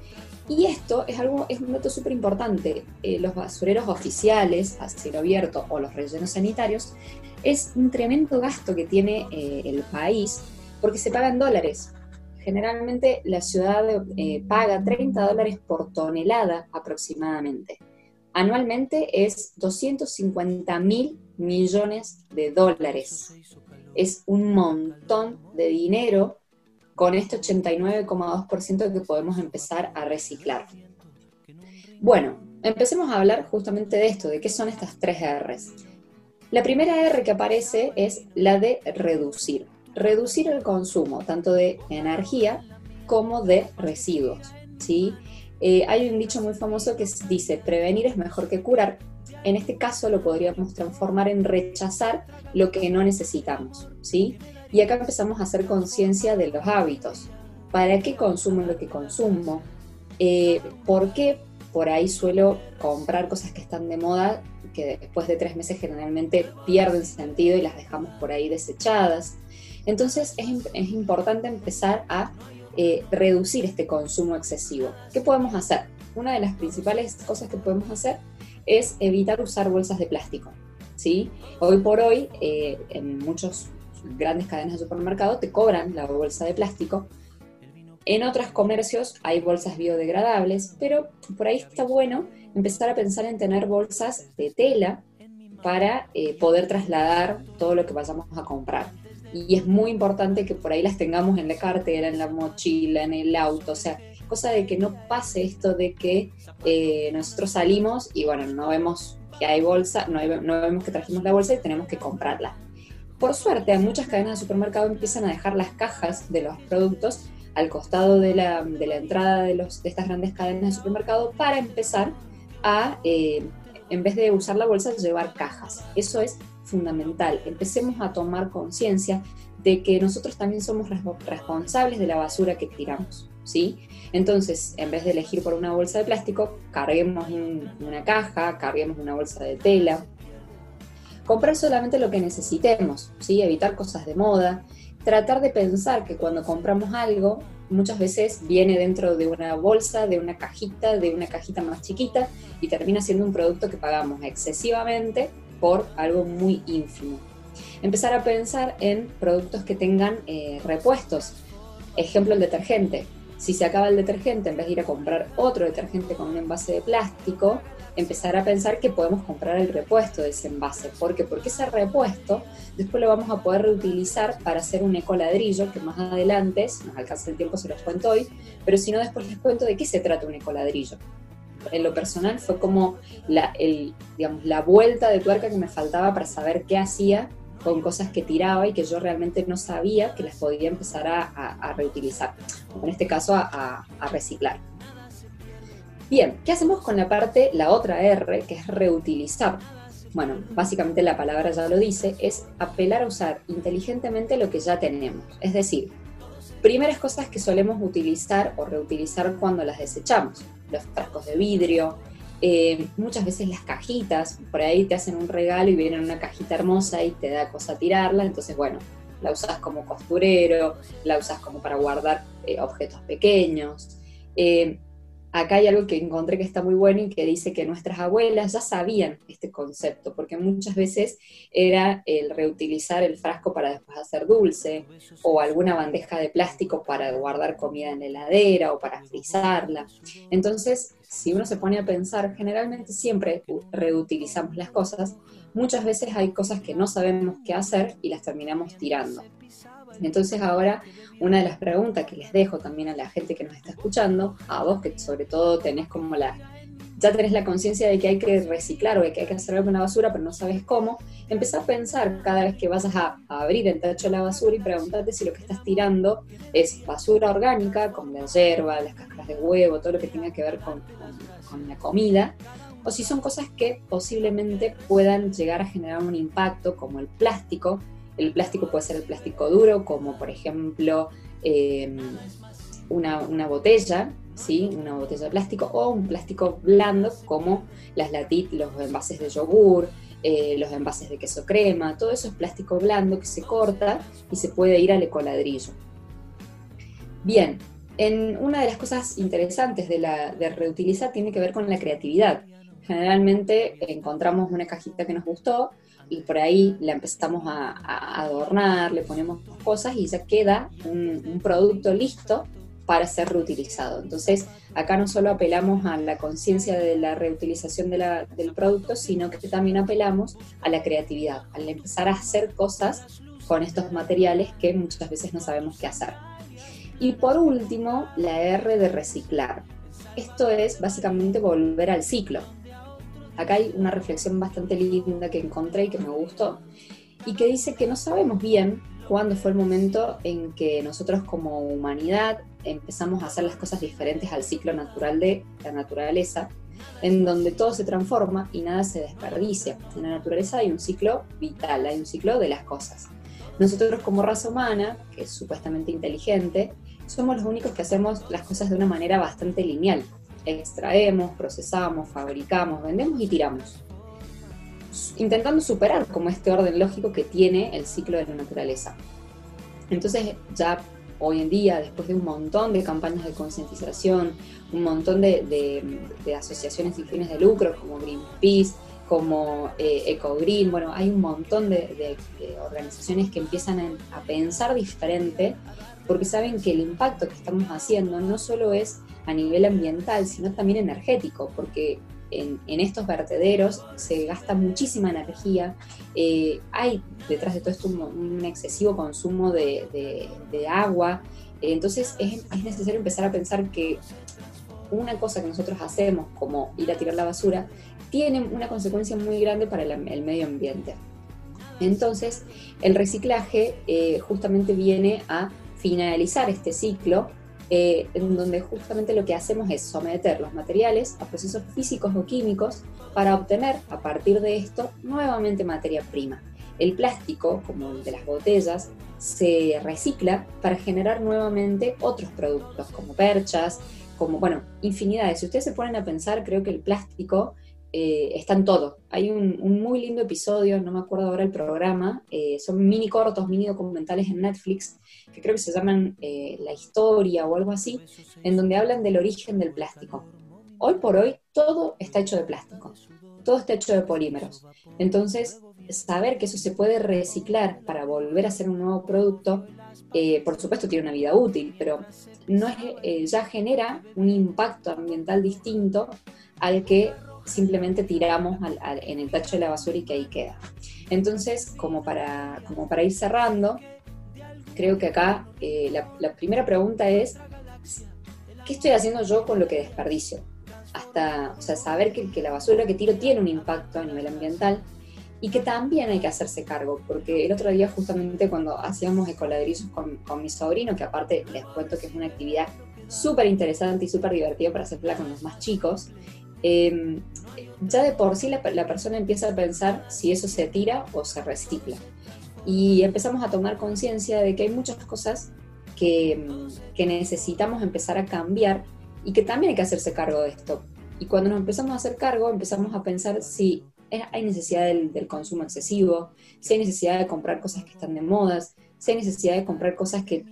Y esto es, algo, es un dato súper importante. Eh, los basureros oficiales a cielo abierto o los rellenos sanitarios es un tremendo gasto que tiene eh, el país porque se pagan dólares. Generalmente la ciudad eh, paga 30 dólares por tonelada aproximadamente. Anualmente es 250 mil millones de dólares es un montón de dinero con este 89,2% que podemos empezar a reciclar. Bueno, empecemos a hablar justamente de esto, de qué son estas tres R's. La primera R que aparece es la de reducir. Reducir el consumo, tanto de energía como de residuos. ¿sí? Eh, hay un dicho muy famoso que dice, prevenir es mejor que curar, en este caso lo podríamos transformar en rechazar lo que no necesitamos, ¿sí? Y acá empezamos a hacer conciencia de los hábitos. ¿Para qué consumo lo que consumo? Eh, ¿Por qué por ahí suelo comprar cosas que están de moda que después de tres meses generalmente pierden sentido y las dejamos por ahí desechadas? Entonces es, es importante empezar a eh, reducir este consumo excesivo. ¿Qué podemos hacer? Una de las principales cosas que podemos hacer es evitar usar bolsas de plástico. ¿sí? Hoy por hoy, eh, en muchas grandes cadenas de supermercado te cobran la bolsa de plástico. En otros comercios hay bolsas biodegradables, pero por ahí está bueno empezar a pensar en tener bolsas de tela para eh, poder trasladar todo lo que vayamos a comprar. Y es muy importante que por ahí las tengamos en la cartera, en la mochila, en el auto, o sea, cosa de que no pase esto de que eh, nosotros salimos y bueno, no vemos que hay bolsa, no, vemos que trajimos la bolsa y tenemos que comprarla. Por suerte, muchas cadenas de supermercado empiezan a dejar las cajas de los productos al costado de la, entrada de, los, de estas grandes cadenas de supermercado para empezar a, eh, en vez de usar la bolsa, llevar cajas. Eso es fundamental. Empecemos a tomar conciencia de que nosotros también somos responsables de la basura que tiramos. ¿sí? Entonces, en vez de elegir por una bolsa de plástico, carguemos una caja, carguemos una bolsa de tela. Comprar solamente lo que necesitemos, ¿sí? Evitar cosas de moda. Tratar de pensar que cuando compramos algo, muchas veces viene dentro de una bolsa, de una cajita, de una cajita más chiquita y termina siendo un producto que pagamos excesivamente por algo muy ínfimo. Empezar a pensar en productos que tengan eh, repuestos. Ejemplo, el detergente si se acaba el detergente, en vez de ir a comprar otro detergente con un envase de plástico, empezar a pensar que podemos comprar el repuesto de ese envase. ¿Por qué? Porque ese repuesto después lo vamos a poder reutilizar para hacer un ecoladrillo, que más adelante, si nos alcanza el tiempo se los cuento hoy, pero si no después les cuento de qué se trata un ecoladrillo. En lo personal fue como la, digamos, la vuelta de tuerca que me faltaba para saber qué hacía con cosas que tiraba y que yo realmente no sabía que las podía empezar a, reutilizar, o en este caso a, reciclar. Bien, ¿qué hacemos con la parte, la otra R, que es reutilizar? Bueno, básicamente la palabra ya lo dice, es apelar a usar inteligentemente lo que ya tenemos. Es decir, primeras cosas que solemos utilizar o reutilizar cuando las desechamos. Los frascos de vidrio, eh, muchas veces las cajitas, por ahí te hacen un regalo y viene una cajita hermosa y te da cosa tirarla, entonces bueno, la usas como costurero, la usas como para guardar eh, objetos pequeños. Eh, acá hay algo que encontré que está muy bueno y que dice que nuestras abuelas ya sabían este concepto, porque muchas veces era el reutilizar el frasco para después hacer dulce, o alguna bandeja de plástico para guardar comida en la heladera o para frizarla. Entonces, si uno se pone a pensar, generalmente siempre reutilizamos las cosas, muchas veces hay cosas que no sabemos qué hacer y las terminamos tirando. Entonces ahora una de las preguntas que les dejo también a la gente que nos está escuchando, a vos que sobre todo tenés como la, ya tenés la conciencia de que hay que reciclar o de que hay que hacer algo con la basura, pero no sabes cómo, empezá a pensar cada vez que vas a, abrir el tacho de la basura y preguntarte si lo que estás tirando es basura orgánica, como la hierba, las cáscaras de huevo, todo lo que tenga que ver con, con la comida, o si son cosas que posiblemente puedan llegar a generar un impacto, como el plástico. El plástico puede ser el plástico duro, como por ejemplo em, una, botella, ¿sí? una botella de plástico, o un plástico blando, como las latit, los envases de yogur, eh, los envases de queso crema, todo eso es plástico blando que se corta y se puede ir al ecoladrillo. Bien, en una de las cosas interesantes de, de reutilizar tiene que ver con la creatividad generalmente encontramos una cajita que nos gustó y por ahí la empezamos a, adornar, le ponemos cosas y ya queda un, producto listo para ser reutilizado. Entonces, acá no solo apelamos a la conciencia de la reutilización del producto, sino que también apelamos a la creatividad, al empezar a hacer cosas con estos materiales que muchas veces no sabemos qué hacer. Y por último, la R de reciclar. Esto es básicamente volver al ciclo acá hay una reflexión bastante linda que encontré y que me gustó, y que dice que no sabemos bien cuándo fue el momento en que nosotros como humanidad empezamos a hacer las cosas diferentes al ciclo natural de la naturaleza, en donde todo se transforma y nada se desperdicia. En la naturaleza hay un ciclo vital, hay un ciclo de las cosas. Nosotros como raza humana, que es supuestamente inteligente, somos los únicos que hacemos las cosas de una manera bastante lineal extraemos, procesamos, fabricamos, vendemos y tiramos. Intentando superar como este orden lógico que tiene el ciclo de la naturaleza. Entonces ya hoy en día, después de un montón de campañas de concientización, un montón de, asociaciones sin fines de lucro como Greenpeace, como eh, EcoGreen, bueno, hay un montón de, organizaciones que empiezan a pensar diferente porque saben que el impacto que estamos haciendo no solo es a nivel ambiental, sino también energético, porque en, estos vertederos se gasta muchísima energía, eh, hay detrás de todo esto un, excesivo consumo de, agua, entonces es, necesario empezar a pensar que una cosa que nosotros hacemos, como ir a tirar la basura, tiene una consecuencia muy grande para el, medio ambiente. Entonces, el reciclaje eh, justamente viene a finalizar este ciclo eh, en donde justamente lo que hacemos es someter los materiales a procesos físicos o químicos para obtener a partir de esto nuevamente materia prima. El plástico, como el de las botellas, se recicla para generar nuevamente otros productos como perchas, como, bueno, infinidades. Si ustedes se ponen a pensar, creo que el plástico eh, está en todo. Hay un, muy lindo episodio, no me acuerdo ahora el programa, eh, son mini cortos, mini documentales en Netflix, que creo que se llaman eh, La historia o algo así, en donde hablan del origen del plástico. Hoy por hoy todo está hecho de plástico, todo está hecho de polímeros. Entonces, saber que eso se puede reciclar para volver a hacer un nuevo producto, eh, por supuesto tiene una vida útil, pero no es, ya genera un impacto ambiental distinto al que simplemente tiramos en el tacho de la basura y que ahí queda. Entonces, como para, como para ir cerrando, creo que acá eh, la, primera pregunta es, ¿qué estoy haciendo yo con lo que desperdicio? Hasta, o sea, saber que, la basura que tiro tiene un impacto a nivel ambiental y que también hay que hacerse cargo, porque el otro día justamente cuando hacíamos ecoladrillos con, con mi sobrino, que aparte les cuento que es una actividad súper interesante y súper divertida para hacerla con los más chicos, em, ya de por sí la, la, persona empieza a pensar si eso se tira o se recicla y empezamos a tomar conciencia de que hay muchas cosas que, que, necesitamos empezar a cambiar y que también hay que hacerse cargo de esto. Y cuando nos empezamos a hacer cargo, empezamos a pensar si hay necesidad del, del consumo excesivo, si hay necesidad de comprar cosas que están de modas, si hay necesidad de comprar cosas que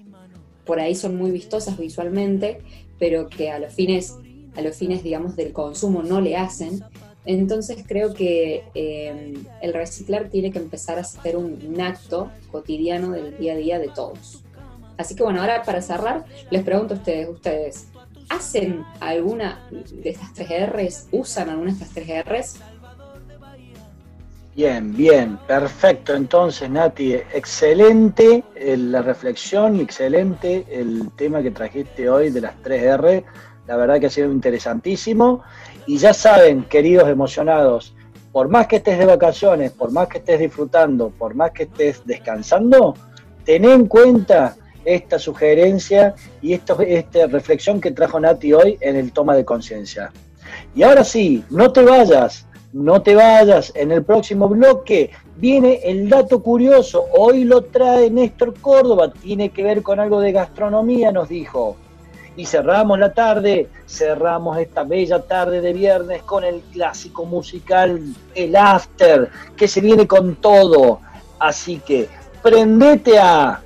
por ahí son muy vistosas visualmente, pero que a los fines, a los fines digamos, del consumo no le hacen. Entonces creo que eh, el reciclar tiene que empezar a ser un, acto cotidiano del día a día de todos. Así que bueno, ahora para cerrar, les pregunto a ustedes, ¿ustedes hacen alguna de estas tres R's? ¿Usan alguna de estas tres R's? Bien, bien, perfecto. Entonces, Nati, excelente eh, la reflexión excelente el tema que trajiste hoy de las tres R. La verdad que ha sido interesantísimo. Y ya saben, queridos emocionados, por más que estés de vacaciones, por más que estés disfrutando, por más que estés descansando, ten en cuenta esta sugerencia y esta reflexión que trajo Nati hoy en el toma de conciencia. Y ahora sí, no te vayas, no te vayas, en el próximo bloque viene el dato curioso, hoy lo trae Néstor Córdoba, tiene que ver con algo de gastronomía, nos dijo y cerramos la tarde, cerramos esta bella tarde de viernes con el clásico musical El After, que se viene con todo. Así que prendete a...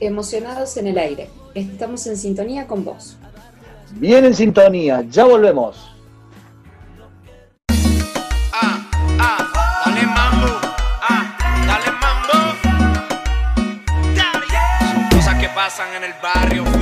Emocionados en el aire, estamos en sintonía con vos. Bien en sintonía, ya volvemos. Ah, ah. en el barrio.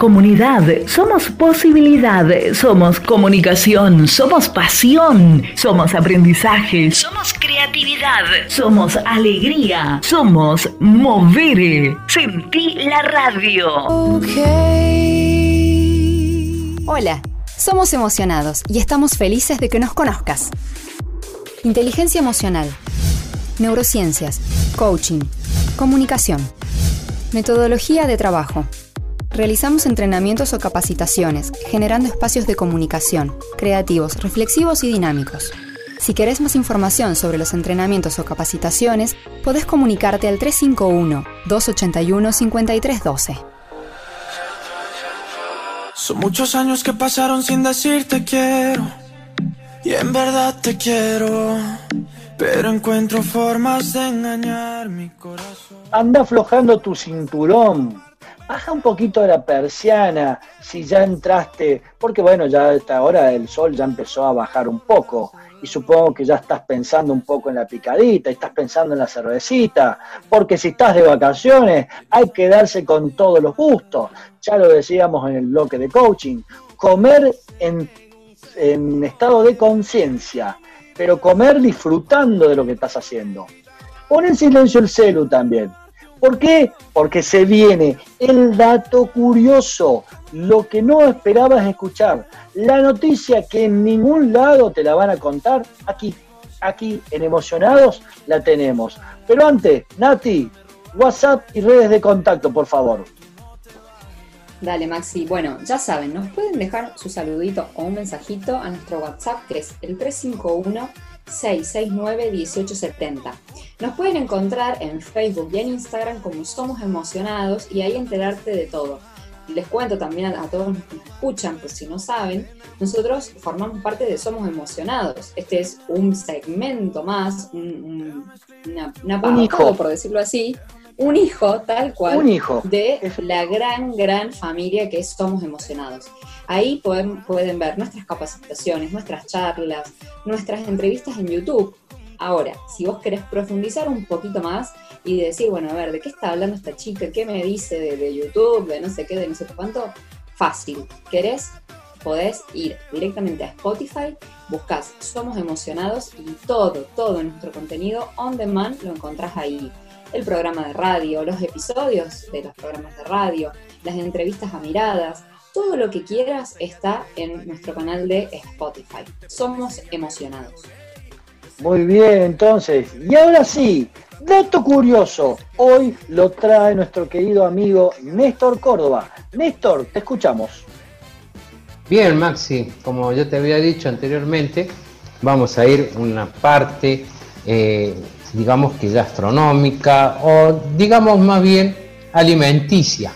comunidad, somos posibilidad, somos comunicación, somos pasión, somos aprendizaje, somos creatividad, somos alegría, somos mover. Sentí la radio. Okay. Hola, somos emocionados y estamos felices de que nos conozcas. Inteligencia emocional, neurociencias, coaching, comunicación, metodología de trabajo Realizamos entrenamientos o capacitaciones, generando espacios de comunicación, creativos, reflexivos y dinámicos. Si querés más información sobre los entrenamientos o capacitaciones, podés comunicarte al 351-281-5312. Son muchos años que pasaron sin decirte quiero. Y en verdad te quiero. Pero encuentro formas de engañar mi corazón. Anda aflojando tu cinturón. Baja un poquito la persiana si ya entraste, porque bueno, ya a esta hora el sol ya empezó a bajar un poco y supongo que ya estás pensando un poco en la picadita, estás pensando en la cervecita, porque si estás de vacaciones hay que darse con todos los gustos. Ya lo decíamos en el bloque de coaching, comer en, en estado de conciencia, pero comer disfrutando de lo que estás haciendo. Pon en silencio el celu también. ¿Por qué? Porque se viene el dato curioso, lo que no esperabas escuchar, la noticia que en ningún lado te la van a contar, aquí, aquí en Emocionados la tenemos. Pero antes, Nati, WhatsApp y redes de contacto, por favor. Dale, Maxi. Bueno, ya saben, nos pueden dejar su saludito o un mensajito a nuestro WhatsApp que es el 351-669-1870. Nos pueden encontrar en Facebook y en Instagram como Somos Emocionados y ahí enterarte de todo. Les cuento también a, a todos los que nos escuchan, por si no saben, nosotros formamos parte de Somos Emocionados. Este es un segmento más, un, un- una, una Un pavada, hijo. por decirlo así, un hijo tal cual Un hijo. de la gran, gran familia que es Somos Emocionados. Ahí pueden, pueden ver nuestras capacitaciones, nuestras charlas, nuestras entrevistas en YouTube. Ahora, si vos querés profundizar un poquito más y decir, bueno, a ver, ¿de qué está hablando esta chica? ¿Qué me dice de, de YouTube? De no sé qué, de no sé cuánto. Fácil. ¿Querés? Podés ir directamente a Spotify, buscás Somos Emocionados y todo, todo nuestro contenido on demand lo encontrás ahí el programa de radio, los episodios de los programas de radio, las entrevistas a miradas, todo lo que quieras está en nuestro canal de Spotify. Somos emocionados. Muy bien, entonces. Y ahora sí, dato curioso. Hoy lo trae nuestro querido amigo Néstor Córdoba. Néstor, te escuchamos. Bien, Maxi, como yo te había dicho anteriormente, vamos a ir una parte, eh, digamos que gastronómica o digamos más bien alimenticia.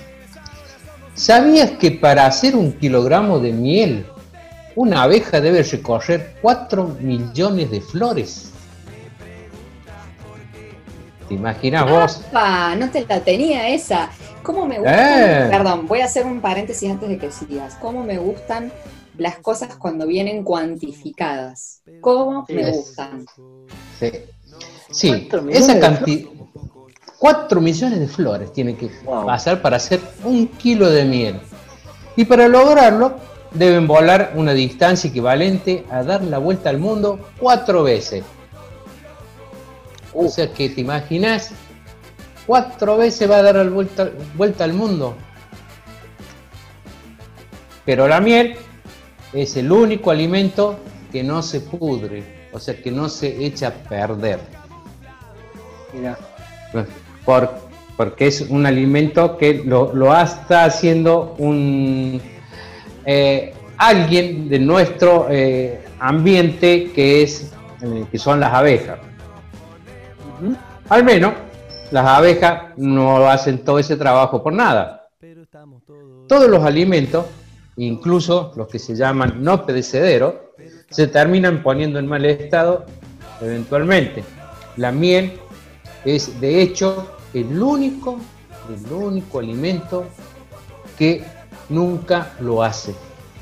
¿Sabías que para hacer un kilogramo de miel, una abeja debe recorrer 4 millones de flores? ¿Te imaginas vos? ¡Apa! No te la tenía esa. ¿Cómo me gustan? Eh. Perdón, voy a hacer un paréntesis antes de que sigas. ¿Cómo me gustan las cosas cuando vienen cuantificadas? ¿Cómo me Es- gustan? Sí, sí ¿Cuatro millones esa de cantidad. 4 millones de flores tiene que Wow. pasar para hacer un kilo de miel. Y para lograrlo deben volar una distancia equivalente a dar la vuelta al mundo cuatro veces. O sea que te imaginas, cuatro veces va a dar la vuelta, vuelta al mundo. Pero la miel es el único alimento que no se pudre, o sea que no se echa a perder. Mira, Por- porque es un alimento que lo, lo está haciendo un eh, alguien de nuestro eh, ambiente que es eh, que son las abejas. Al menos las abejas no hacen todo ese trabajo por nada. Todos los alimentos, incluso los que se llaman no perecederos, se terminan poniendo en mal estado eventualmente. La miel es de hecho el único, el único alimento que nunca lo hace.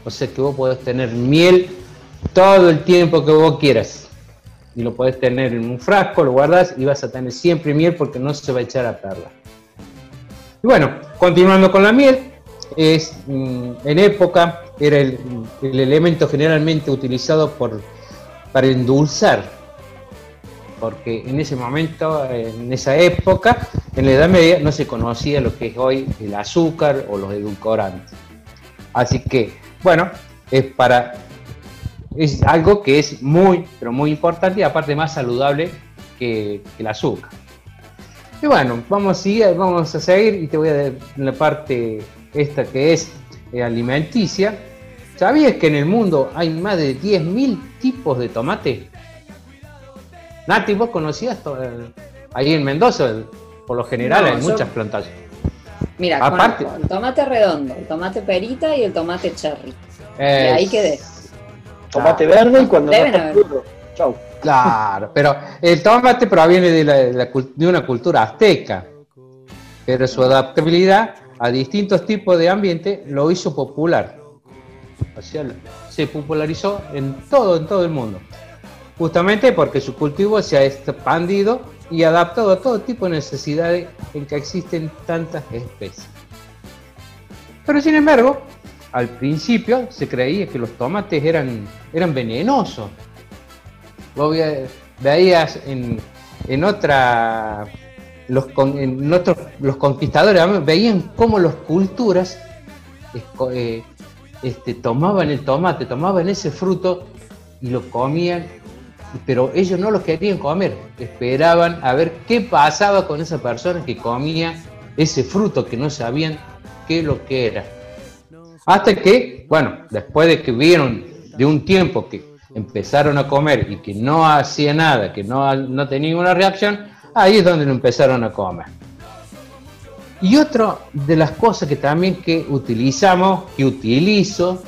O sea que vos podés tener miel todo el tiempo que vos quieras. Y lo podés tener en un frasco, lo guardás y vas a tener siempre miel porque no se va a echar a perder. Y bueno, continuando con la miel, es mm, en época era el, el elemento generalmente utilizado por, para endulzar porque en ese momento, en esa época, en la Edad Media, no se conocía lo que es hoy el azúcar o los edulcorantes. Así que, bueno, es para es algo que es muy, pero muy importante y aparte más saludable que, el azúcar. Y bueno, vamos a seguir, vamos a seguir y te voy a dar la parte esta que es eh, alimenticia. ¿Sabías que en el mundo hay más de 10.000 tipos de tomate? Nati, vos conocías el- ahí en Mendoza, el- por lo general No, hay yo- muchas plantaciones. Mira, Aparte- conozco el tomate redondo, el tomate perita y el tomate cherry. Y ahí quedé. Tomate verde y cuando no Deben está duro. Chau. Claro, pero el tomate proviene de, la- de la de una cultura azteca, pero su adaptabilidad a distintos tipos de ambiente lo hizo popular. O sea, se popularizó en todo, en todo el mundo. Justamente porque su cultivo se ha expandido y adaptado a todo tipo de necesidades en que existen tantas especies. Pero sin embargo, al principio se creía que los tomates eran, eran venenosos. Vos ve- veías en, en otra. Los, en otros, los conquistadores veían cómo las culturas eh, este, tomaban el tomate, tomaban ese fruto y lo comían, pero ellos no lo querían comer, esperaban a ver qué pasaba con esa persona que comía ese fruto que no sabían qué lo que era. Hasta que, bueno, después de que vieron de un tiempo que empezaron a comer y que no hacía nada, que no, no tenía ninguna reacción, ahí es donde lo empezaron a comer. Y otra de las cosas que también que utilizamos, que utilizo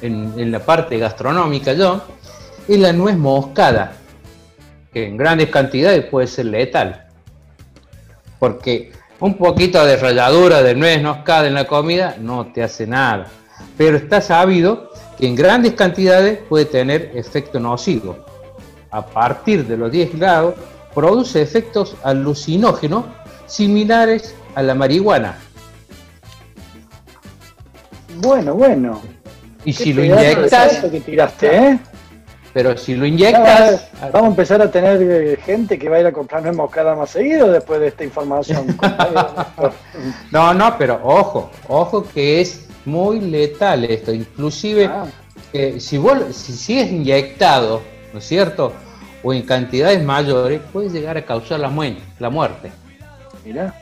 en la parte gastronómica yo, es la nuez moscada, que en grandes cantidades puede ser letal. Porque un poquito de ralladura de nuez moscada en la comida no te hace nada. Pero está sabido que en grandes cantidades puede tener efecto nocivo. A partir de los 10 grados produce efectos alucinógenos similares a la marihuana. Bueno, bueno. Y si lo inyectas, salto que tiraste, ¿eh? Pero si lo inyectas, va- Vamos a empezar a tener eh, gente que va a ir a comprar nuez moscada más seguido después de esta información. *laughs* No, no, pero ojo, ojo que es muy letal esto. Inclusive, Ah. eh, si, vos, si, si es inyectado, ¿no es cierto? O en cantidades mayores, puede llegar a causar la, mue- la muerte. Mirá.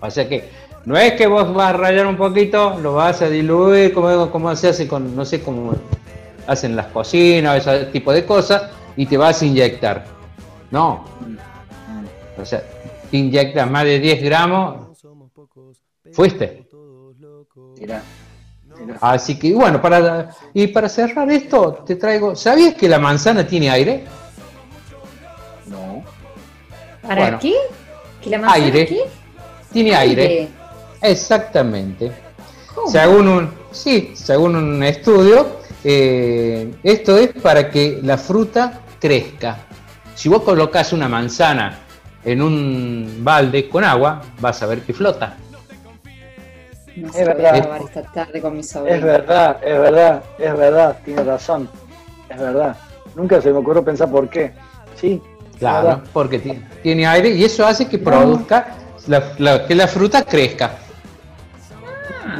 O sea que no es que vos vas a rayar un poquito, lo vas a diluir, como, como se hace con, no sé cómo hacen las cocinas, ese tipo de cosas, y te vas a inyectar. No. O sea, te inyectas más de 10 gramos, fuiste. Mirá. mirá. Así que bueno, para y para cerrar esto, te traigo. ¿Sabías que la manzana tiene aire? No. ¿Para Bueno. qué? ¿Que la manzana Aire. qué? Tiene aire. Exactamente. ¿Cómo? Según un, sí, según un estudio, eh, esto es para que la fruta crezca. Si vos colocas una manzana en un balde con agua, vas a ver que flota. No Es verdad. a grabar esta tarde con mi sobrino. Es verdad, es verdad, es verdad, tiene razón. Es verdad. Nunca se me ocurrió pensar por qué. Sí. Claro, verdad. porque ti- tiene aire y eso hace que produzca la- la- que la fruta crezca.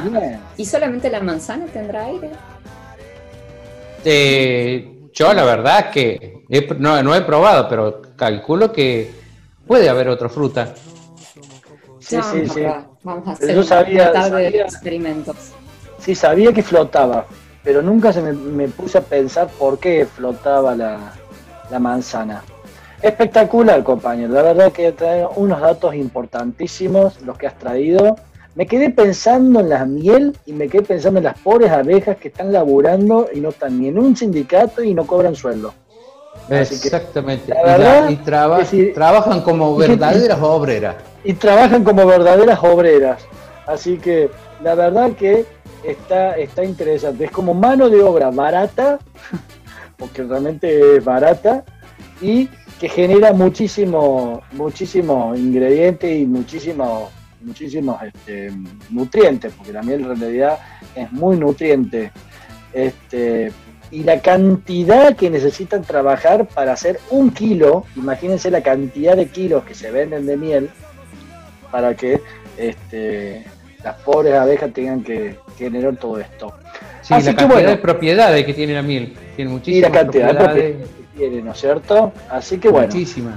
Bien. ¿Y solamente la manzana tendrá aire? Eh, yo la verdad que he no, no he probado, pero calculo que puede haber otra fruta. Sí, sí, sí. Vamos a hacer sabía- tarde de sabía- experimentos. Sí, sabía que flotaba, pero nunca se me, me puse a pensar por qué flotaba la, la manzana. Espectacular, compañero. La verdad que trae unos datos importantísimos los que has traído. Me quedé pensando en la miel y me quedé pensando en las pobres abejas que están laburando y no están ni en un sindicato y no cobran sueldo. Que, Exactamente. la verdad y traba- trabajan como *laughs* verdaderas obreras. y trabajan como verdaderas obreras. Así que la verdad que está, está interesante. Es como mano de obra barata, *laughs* porque realmente es barata, y que genera muchísimo, muchísimo ingrediente y muchísimo, muchísimos este, nutrientes, porque la miel en realidad es muy nutriente. Este, y la cantidad que necesitan trabajar para hacer un kilo, imagínense la cantidad de kilos que se venden de miel, para que este, las pobres abejas tengan que generar todo esto. Sí, Así la que cantidad bueno. de propiedades que tiene la miel. Tiene Y la muchísimas cantidad de propiedades. propiedades que tiene, ¿no es cierto? Así que bueno, Muchísimas.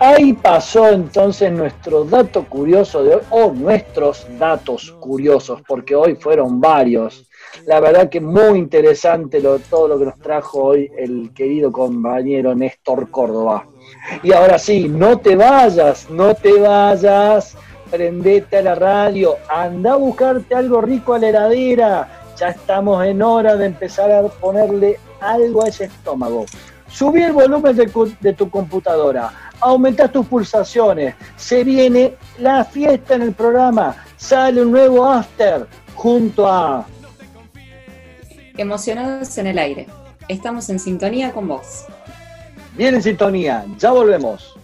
Ahí pasó entonces nuestro dato curioso de hoy, o nuestros datos curiosos, porque hoy fueron varios. La verdad que muy interesante lo, todo lo que nos trajo hoy el querido compañero Néstor Córdoba. Y ahora sí, no te vayas, no te vayas, prendete a la radio, anda a buscarte algo rico a la heladera. Ya estamos en hora de empezar a ponerle algo a ese estómago subí el volumen de, tu computadora, aumentás tus pulsaciones, se viene la fiesta en el programa, sale un nuevo after junto a... Emocionados en el aire. Estamos en sintonía con vos. Bien en sintonía, ya volvemos.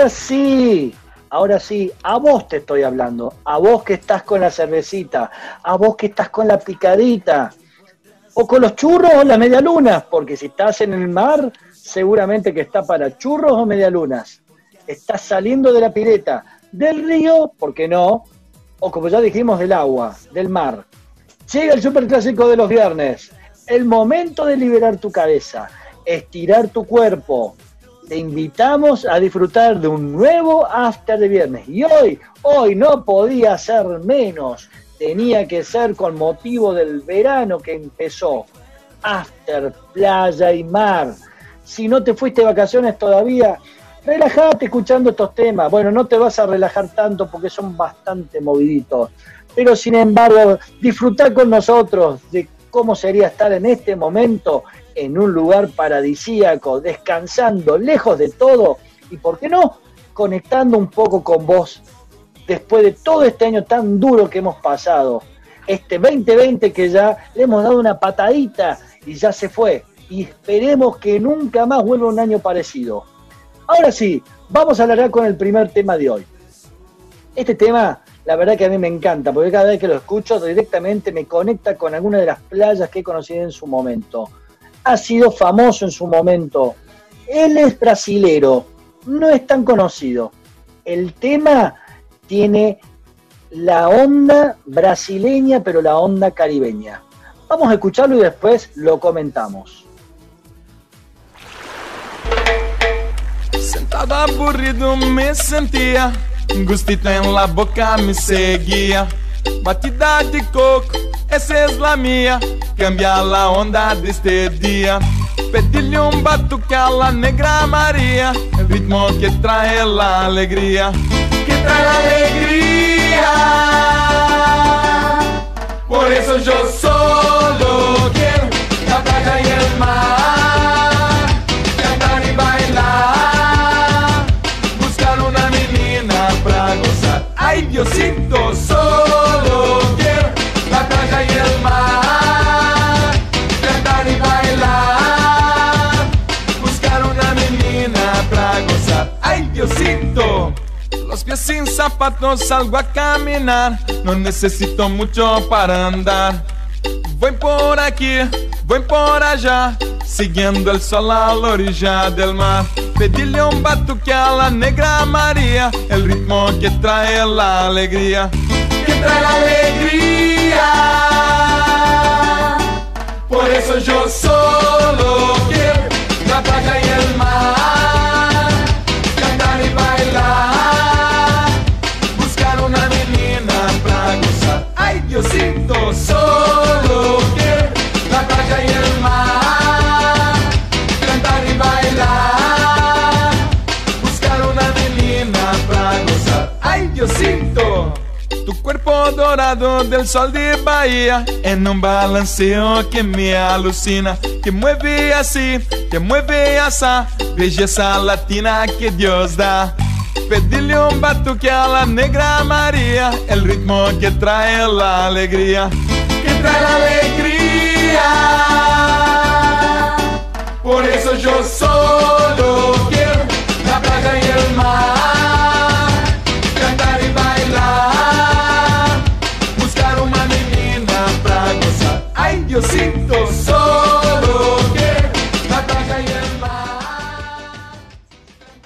Ahora sí, ahora sí, a vos te estoy hablando, a vos que estás con la cervecita, a vos que estás con la picadita, o con los churros o las medialunas, porque si estás en el mar, seguramente que está para churros o medialunas. Estás saliendo de la pileta, del río, ¿por qué no? O como ya dijimos, del agua, del mar. Llega el superclásico de los viernes, el momento de liberar tu cabeza, estirar tu cuerpo, te invitamos a disfrutar de un nuevo after de viernes. Y hoy, hoy no podía ser menos. Tenía que ser con motivo del verano que empezó. After, playa y mar. Si no te fuiste de vacaciones todavía, relájate escuchando estos temas. Bueno, no te vas a relajar tanto porque son bastante moviditos. Pero sin embargo, disfrutar con nosotros de cómo sería estar en este momento en un lugar paradisíaco, descansando, lejos de todo y, ¿por qué no?, conectando un poco con vos después de todo este año tan duro que hemos pasado. Este 2020 que ya le hemos dado una patadita y ya se fue. Y esperemos que nunca más vuelva un año parecido. Ahora sí, vamos a alargar con el primer tema de hoy. Este tema, la verdad que a mí me encanta, porque cada vez que lo escucho directamente me conecta con alguna de las playas que he conocido en su momento. Ha sido famoso en su momento. Él es brasilero, no es tan conocido. El tema tiene la onda brasileña, pero la onda caribeña. Vamos a escucharlo y después lo comentamos. Sentado aburrido me sentia Gustito em la boca me seguia Batida de coco, essa é la mía Cambia la onda deste dia Pedile um batuque a la negra Maria. El ritmo que trae la alegría Que trae la alegría Por eso yo solo Pies sin zapatos salgo a caminar. No necesito mucho para andar. Voy por aquí, voy por allá Siguiendo el sol a la orilla del mar. Pedile un batuque a la negra María El ritmo que trae la alegría. Que trae la alegría. Yo solo cuerpo dorado del sol de Bahía En un balanceo que me alucina Que mueve así, que mueve esa Belleza latina que Dios da. Pedirle un batuque a la negra María El ritmo que trae la alegría Que trae la alegría. Por eso yo solo quiero La playa y el mar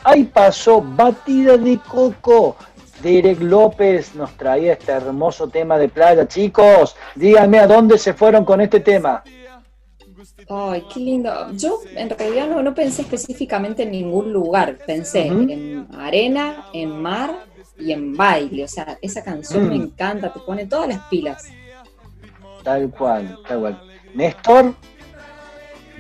Ahí pasó Batida de Coco. Derek López nos traía este hermoso tema de playa. Chicos, díganme a dónde se fueron con este tema. Ay, qué lindo. Yo en realidad no, no pensé específicamente en ningún lugar. Pensé en arena, en mar y en baile. O sea, esa canción Mm. me encanta, te pone todas las pilas. Tal cual, tal cual. Néstor,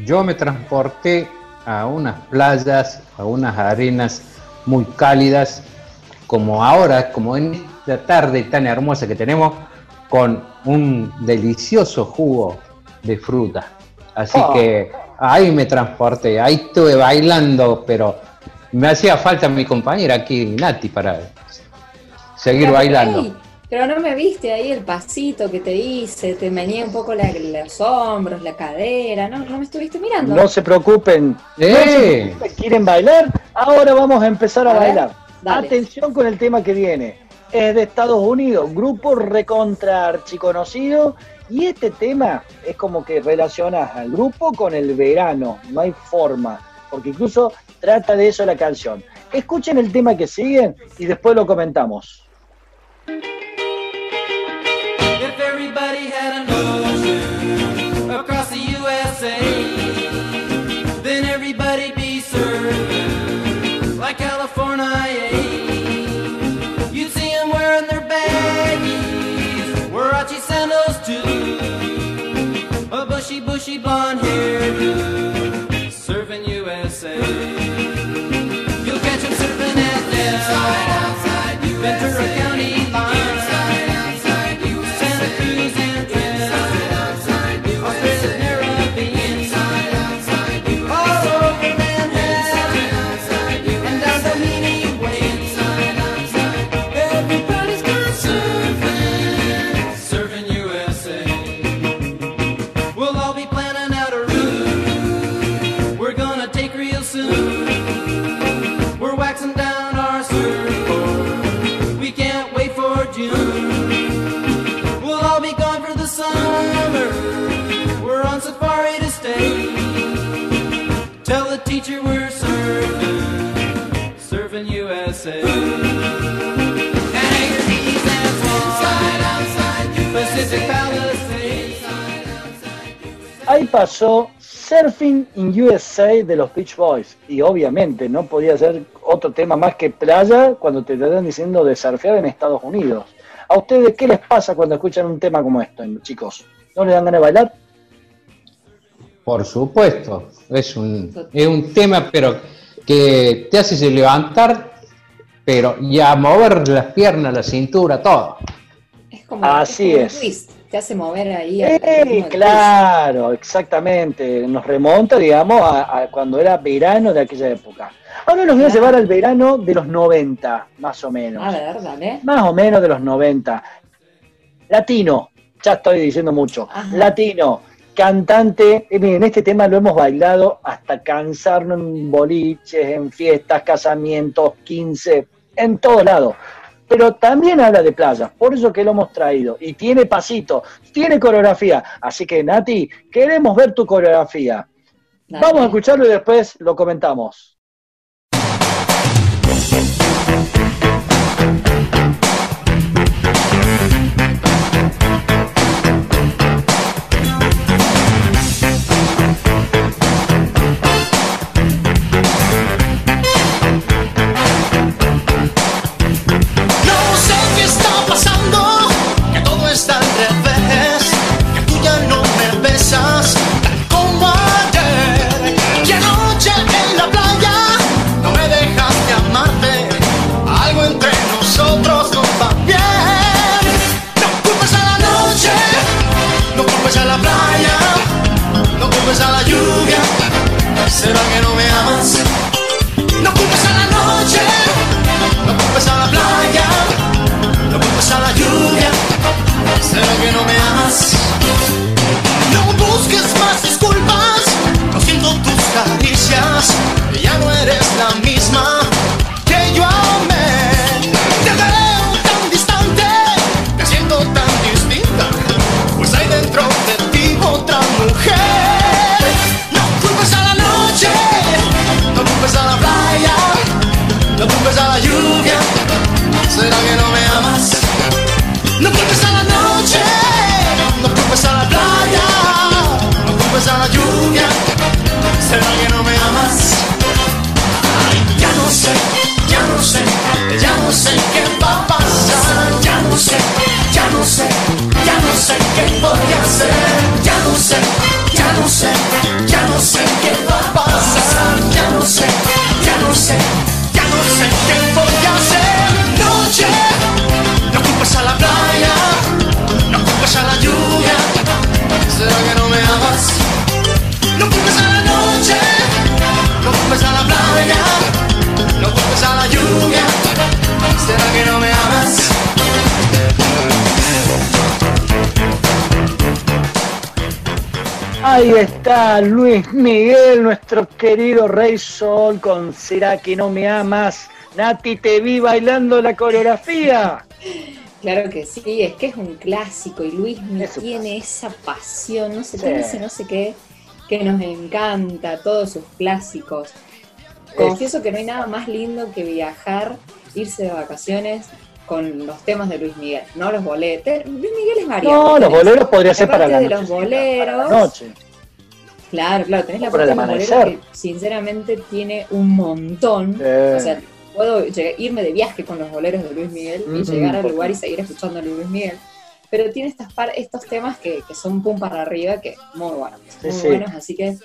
Yo me transporté a unas playas, a unas arenas muy cálidas, como ahora, como en esta tarde tan hermosa que tenemos, con un delicioso jugo de fruta. Así Oh. que ahí me transporté, ahí estuve bailando, pero me hacía falta mi compañera aquí, Nati, para seguir bailando. Pero no me viste ahí el pasito que te hice, te meneé un poco la- los hombros, la cadera, ¿no? ¿No me estuviste mirando? no se preocupen. No ¡Eh! se preocupen, ¿Quieren bailar? Ahora vamos a empezar a, bailar. dale. Atención con el tema que viene. Es de Estados Unidos, grupo recontra archiconocido. Y este tema es como que relacionas al grupo con el verano. No hay forma. Porque incluso trata de eso la canción. Escuchen el tema que sigue y después lo comentamos. across the USA. Ahí pasó Surfing in USA de los Beach Boys. Y obviamente no podía ser otro tema más que playa cuando te están diciendo de surfear en Estados Unidos. ¿A ustedes qué les pasa cuando escuchan un tema como esto, chicos? ¿No les dan ganas de bailar? Por supuesto, es un, es un tema pero que te hace levantar, pero y a mover las piernas, la cintura, todo. Es como, Así como un es. twist, te hace mover ahí. ¡Eh, claro, exactamente. Nos remonta, digamos, a, a cuando era verano de aquella época. Ahora los voy a llevar al verano de los 90, más o menos. A ver, dale. Más o menos de los 90. Latino, ya estoy diciendo mucho. Ajá. Latino, cantante. eh, miren, este tema lo hemos bailado hasta cansarnos en boliches, en fiestas, casamientos, 15, en todos lados. Pero también habla de playa, por eso que lo hemos traído. Y tiene pasito, tiene coreografía. Así que, Nati, queremos ver tu coreografía. Dale. Vamos a escucharlo y después lo comentamos. Rey Sol, con ¿Será que no me amas? Nati, te vi bailando la coreografía. Claro que sí, es que es un clásico y Luis me Es tiene esa pasión, no sé, Sí. tiene ese no sé qué, que nos encanta, todos sus clásicos. Confieso que no hay nada más lindo que viajar, irse de vacaciones con los temas de Luis Miguel, no los boleros. Luis Miguel es variado. No, los boleros podría la ser para la noche. los boleros. Noche. Claro, claro, tenés la el de amanecer. que sinceramente tiene un montón. Eh. O sea, puedo irme de viaje con los boleros de Luis Miguel y llegar al lugar y seguir escuchando a Luis Miguel. Pero tiene estas par- estos temas que, que son pum para arriba, que muy buenos, Sí, muy sí. buenos. Así que,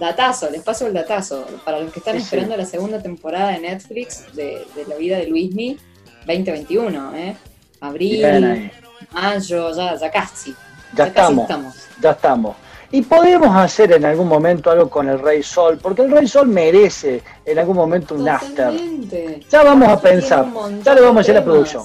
datazo, les paso el datazo. Para los que están Sí, esperando la segunda temporada de Netflix de, de la vida de Luismi 2021, ¿eh? Abril, mayo, ya, ya casi. Ya casi estamos. Ya estamos. Y podemos hacer en algún momento algo con el Rey Sol, porque el Rey Sol merece en algún momento un after. Ya vamos a pensar, ya le vamos a de decir a la producción.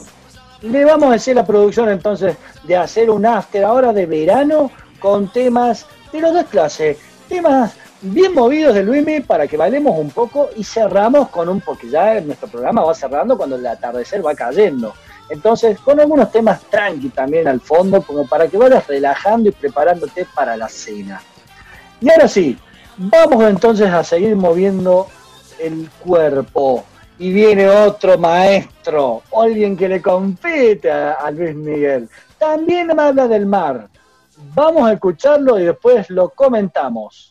Le vamos a decir a la producción entonces de hacer un after ahora de verano con temas de las dos clases, temas bien movidos de Luismi para que bailemos un poco y cerramos con un, porque ya nuestro programa va cerrando cuando el atardecer va cayendo. Entonces, con algunos temas tranqui también al fondo, como para que vayas relajando y preparándote para la cena. Y ahora sí, vamos entonces a seguir moviendo el cuerpo. Y viene otro maestro, alguien que le compete a, Luis Miguel. También habla del mar. Vamos a escucharlo y después lo comentamos.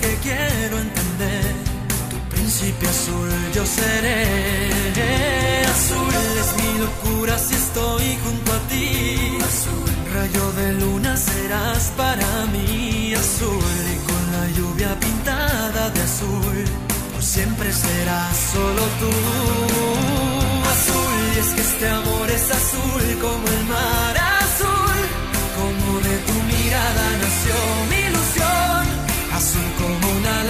que quiero entender. Tu príncipe azul yo seré. Azul es mi locura si estoy junto a ti. Azul, rayo de luna serás para mí. Azul y con la lluvia pintada de azul. Por siempre serás solo tú. Azul y es que este amor es azul como el mar azul. Como de tu mirada nació mi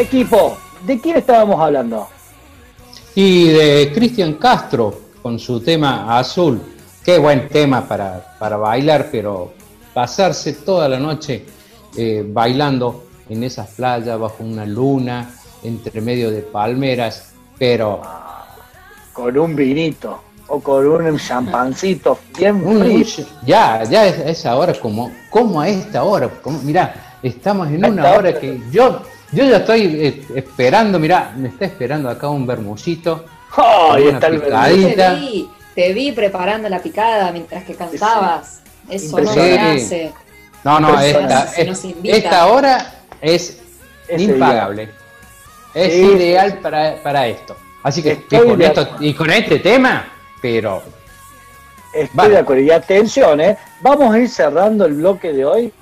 Equipo, ¿de quién estábamos hablando? Y de Cristian Castro con su tema Azul. Qué buen tema para, para bailar, pero pasarse toda la noche eh, bailando en esas playas bajo una luna, entre medio de palmeras, pero Con un vinito o con un champancito bien frío. ya, ya es, es ahora como, como a esta hora. Como, mirá, estamos en una hora. que yo, yo ya estoy eh, esperando, mirá, me está esperando acá un bermucito. ¡Ay, una está el picadita. Te vi, te vi preparando la picada mientras que cantabas. Eso no se hace. No, no, esta, Se nos invita. esta hora es Ese impagable. Es Sí, ideal para, para esto. Así que y con, esto, y con este tema, pero Estoy Vale. de acuerdo. Y atención, ¿eh? vamos a ir cerrando el bloque de hoy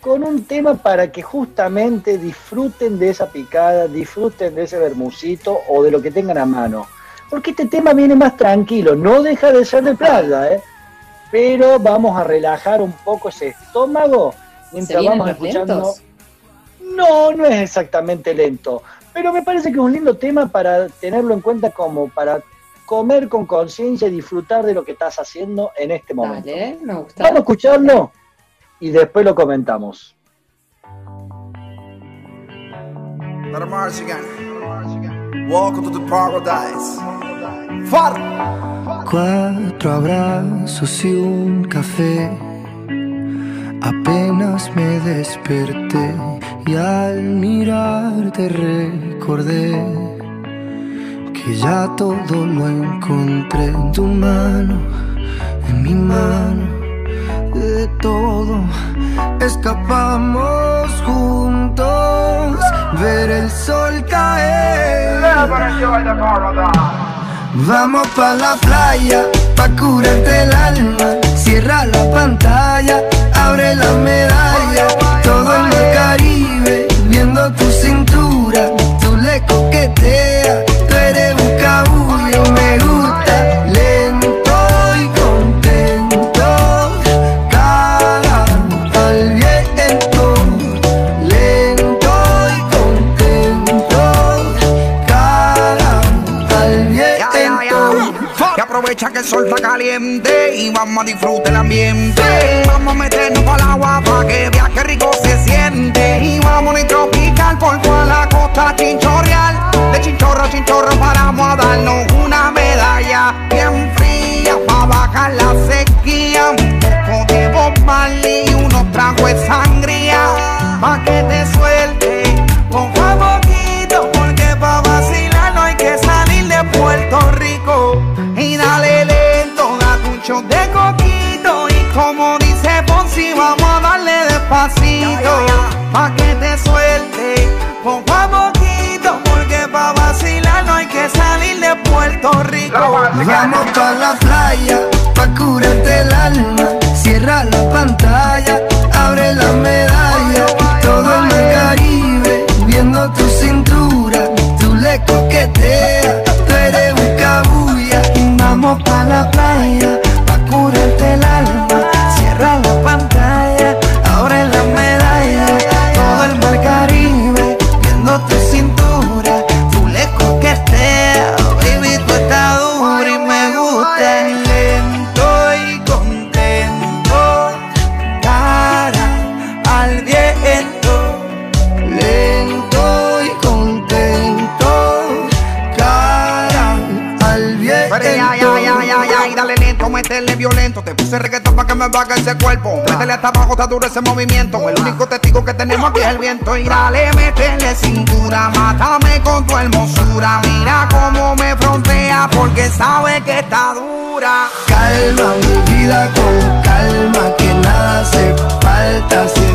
con un tema para que justamente disfruten de esa picada, disfruten de ese bermucito o de lo que tengan a mano. Porque este tema viene más tranquilo, no deja de ser de playa, ¿eh? pero vamos a relajar un poco ese estómago mientras vamos escuchando. lentos? No, no es exactamente lento, pero me parece que es un lindo tema para tenerlo en cuenta como para comer con conciencia y disfrutar de lo que estás haciendo en este momento. Dale, me gusta. Vamos a escucharlo y después lo comentamos. Let march again. Welcome to the paradise. Far. Cuatro abrazos y un café. Apenas me desperté y al mirarte recordé que ya todo lo encontré en tu mano, en mi mano, de todo escapamos juntos, ver el sol caer. Vamos pa la playa, pa curarte el alma. Cierra la pantalla, abre la medalla. Todo en el Caribe, viendo tu cintura. Tú le coqueteas, el sol está caliente y vamos a disfrutar el ambiente. Vamos a meternos para el agua para que qué rico se siente. Y vamos a tropical por toda la costa chinchorreal. De chinchorro a chinchorro paramos a darnos una medalla bien fría para bajar la sequía. Un poco de Bob Marley y unos tragos de sangría. Pa' que te suelte a poquito porque pa' vacilar no hay que salir de Puerto Rico dale lento, date un shot de coquito y como dice Ponzi vamos a darle despacito pa' que te suelte poco a poquito porque pa' vacilar no hay que salir de Puerto Rico Vamos pa' la playa, pa' curarte el alma. Cierra la pantalla, abre la medalla. Todo en el Caribe, viendo tu cintura. Tú le coqueteas, Vamos pa' la playa, pa' curarte el alma. Te puse reggaetón para que me baje ese cuerpo. Métele hasta abajo, está duro ese movimiento. El único testigo que tenemos aquí es el viento. Y dale, métele cintura, mátame con tu hermosura. Mira cómo me frontea porque sabe que está dura. Calma mi vida con calma que nada hace falta si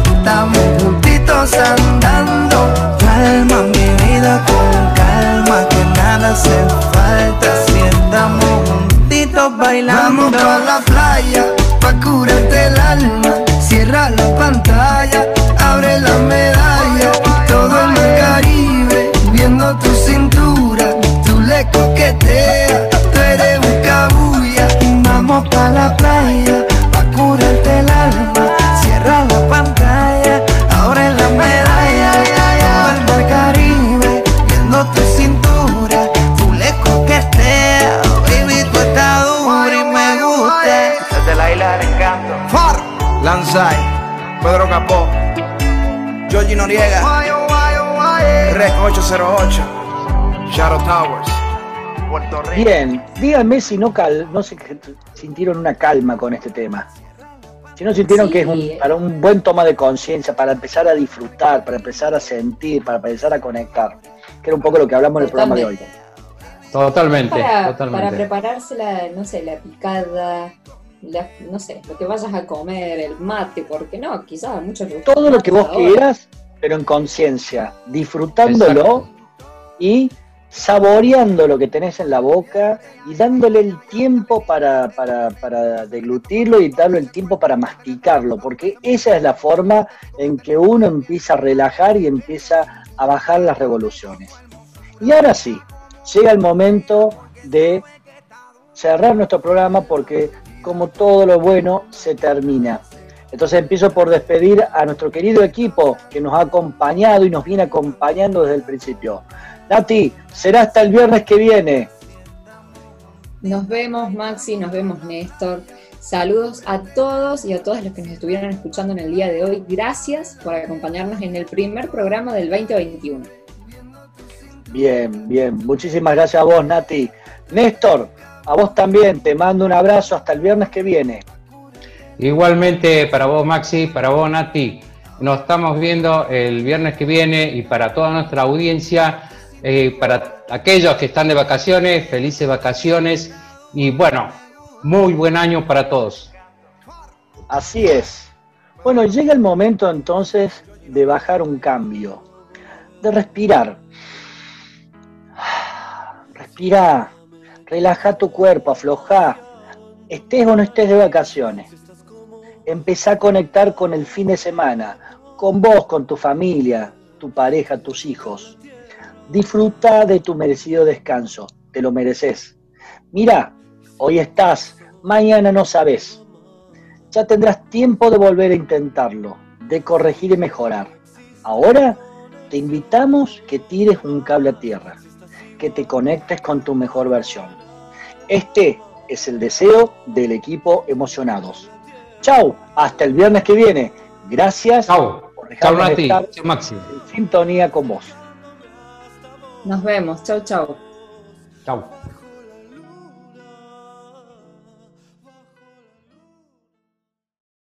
Rec 808, Shadow Towers, Puerto Rico. Bien, díganme si no, cal, no se sintieron una calma con este tema. Si no sintieron Sí. que es un, para un buen toma de conciencia, para empezar a disfrutar, para empezar a sentir, para empezar a conectar. Que era un poco lo que hablamos en el programa de hoy. Totalmente, Para, para totalmente. prepararse la, no sé, la picada, la- no sé, lo que vayas a comer, el mate, porque no, quizás a muchos les gusta Todo lo que vos ahora. quieras, pero en conciencia, disfrutándolo y saboreando lo que tenés en la boca y dándole el tiempo para, para, para deglutirlo y darle el tiempo para masticarlo, porque esa es la forma en que uno empieza a relajar y empieza a bajar las revoluciones. Y ahora sí, llega el momento de cerrar nuestro programa porque como todo lo bueno se termina. Entonces empiezo por despedir a nuestro querido equipo que nos ha acompañado y nos viene acompañando desde el principio. Nati, será hasta el viernes que viene. Nos vemos, Maxi, nos vemos, Néstor. Saludos a todos y a todas los que nos estuvieron escuchando en el día de hoy. Gracias por acompañarnos en el primer programa del 2021. Bien, bien. Muchísimas gracias a vos, Nati. Néstor, a vos también. Te mando un abrazo hasta el viernes que viene. Igualmente para vos, Maxi, para vos, Nati. Nos estamos viendo el viernes que viene y para toda nuestra audiencia, eh, para aquellos que están de vacaciones, felices vacaciones y bueno, muy buen año para todos. Así es. Bueno, llega el momento entonces de bajar un cambio, de respirar. *sighs* Respira, relaja tu cuerpo, afloja. Estés o no estés de vacaciones. Empezá a conectar con el fin de semana, con vos, con tu familia, tu pareja, tus hijos. Disfruta de tu merecido descanso, te lo mereces. Mira, hoy estás, mañana no sabes. Ya tendrás tiempo de volver a intentarlo, de corregir y mejorar. Ahora te invitamos que tires un cable a tierra, que te conectes con tu mejor versión. Este es el deseo del equipo Emocionados. Chau, hasta el viernes que viene. Gracias por Chau, Nati. estar Chau, Maxi. en sintonía con vos. Nos vemos. Chau, chau. Chau.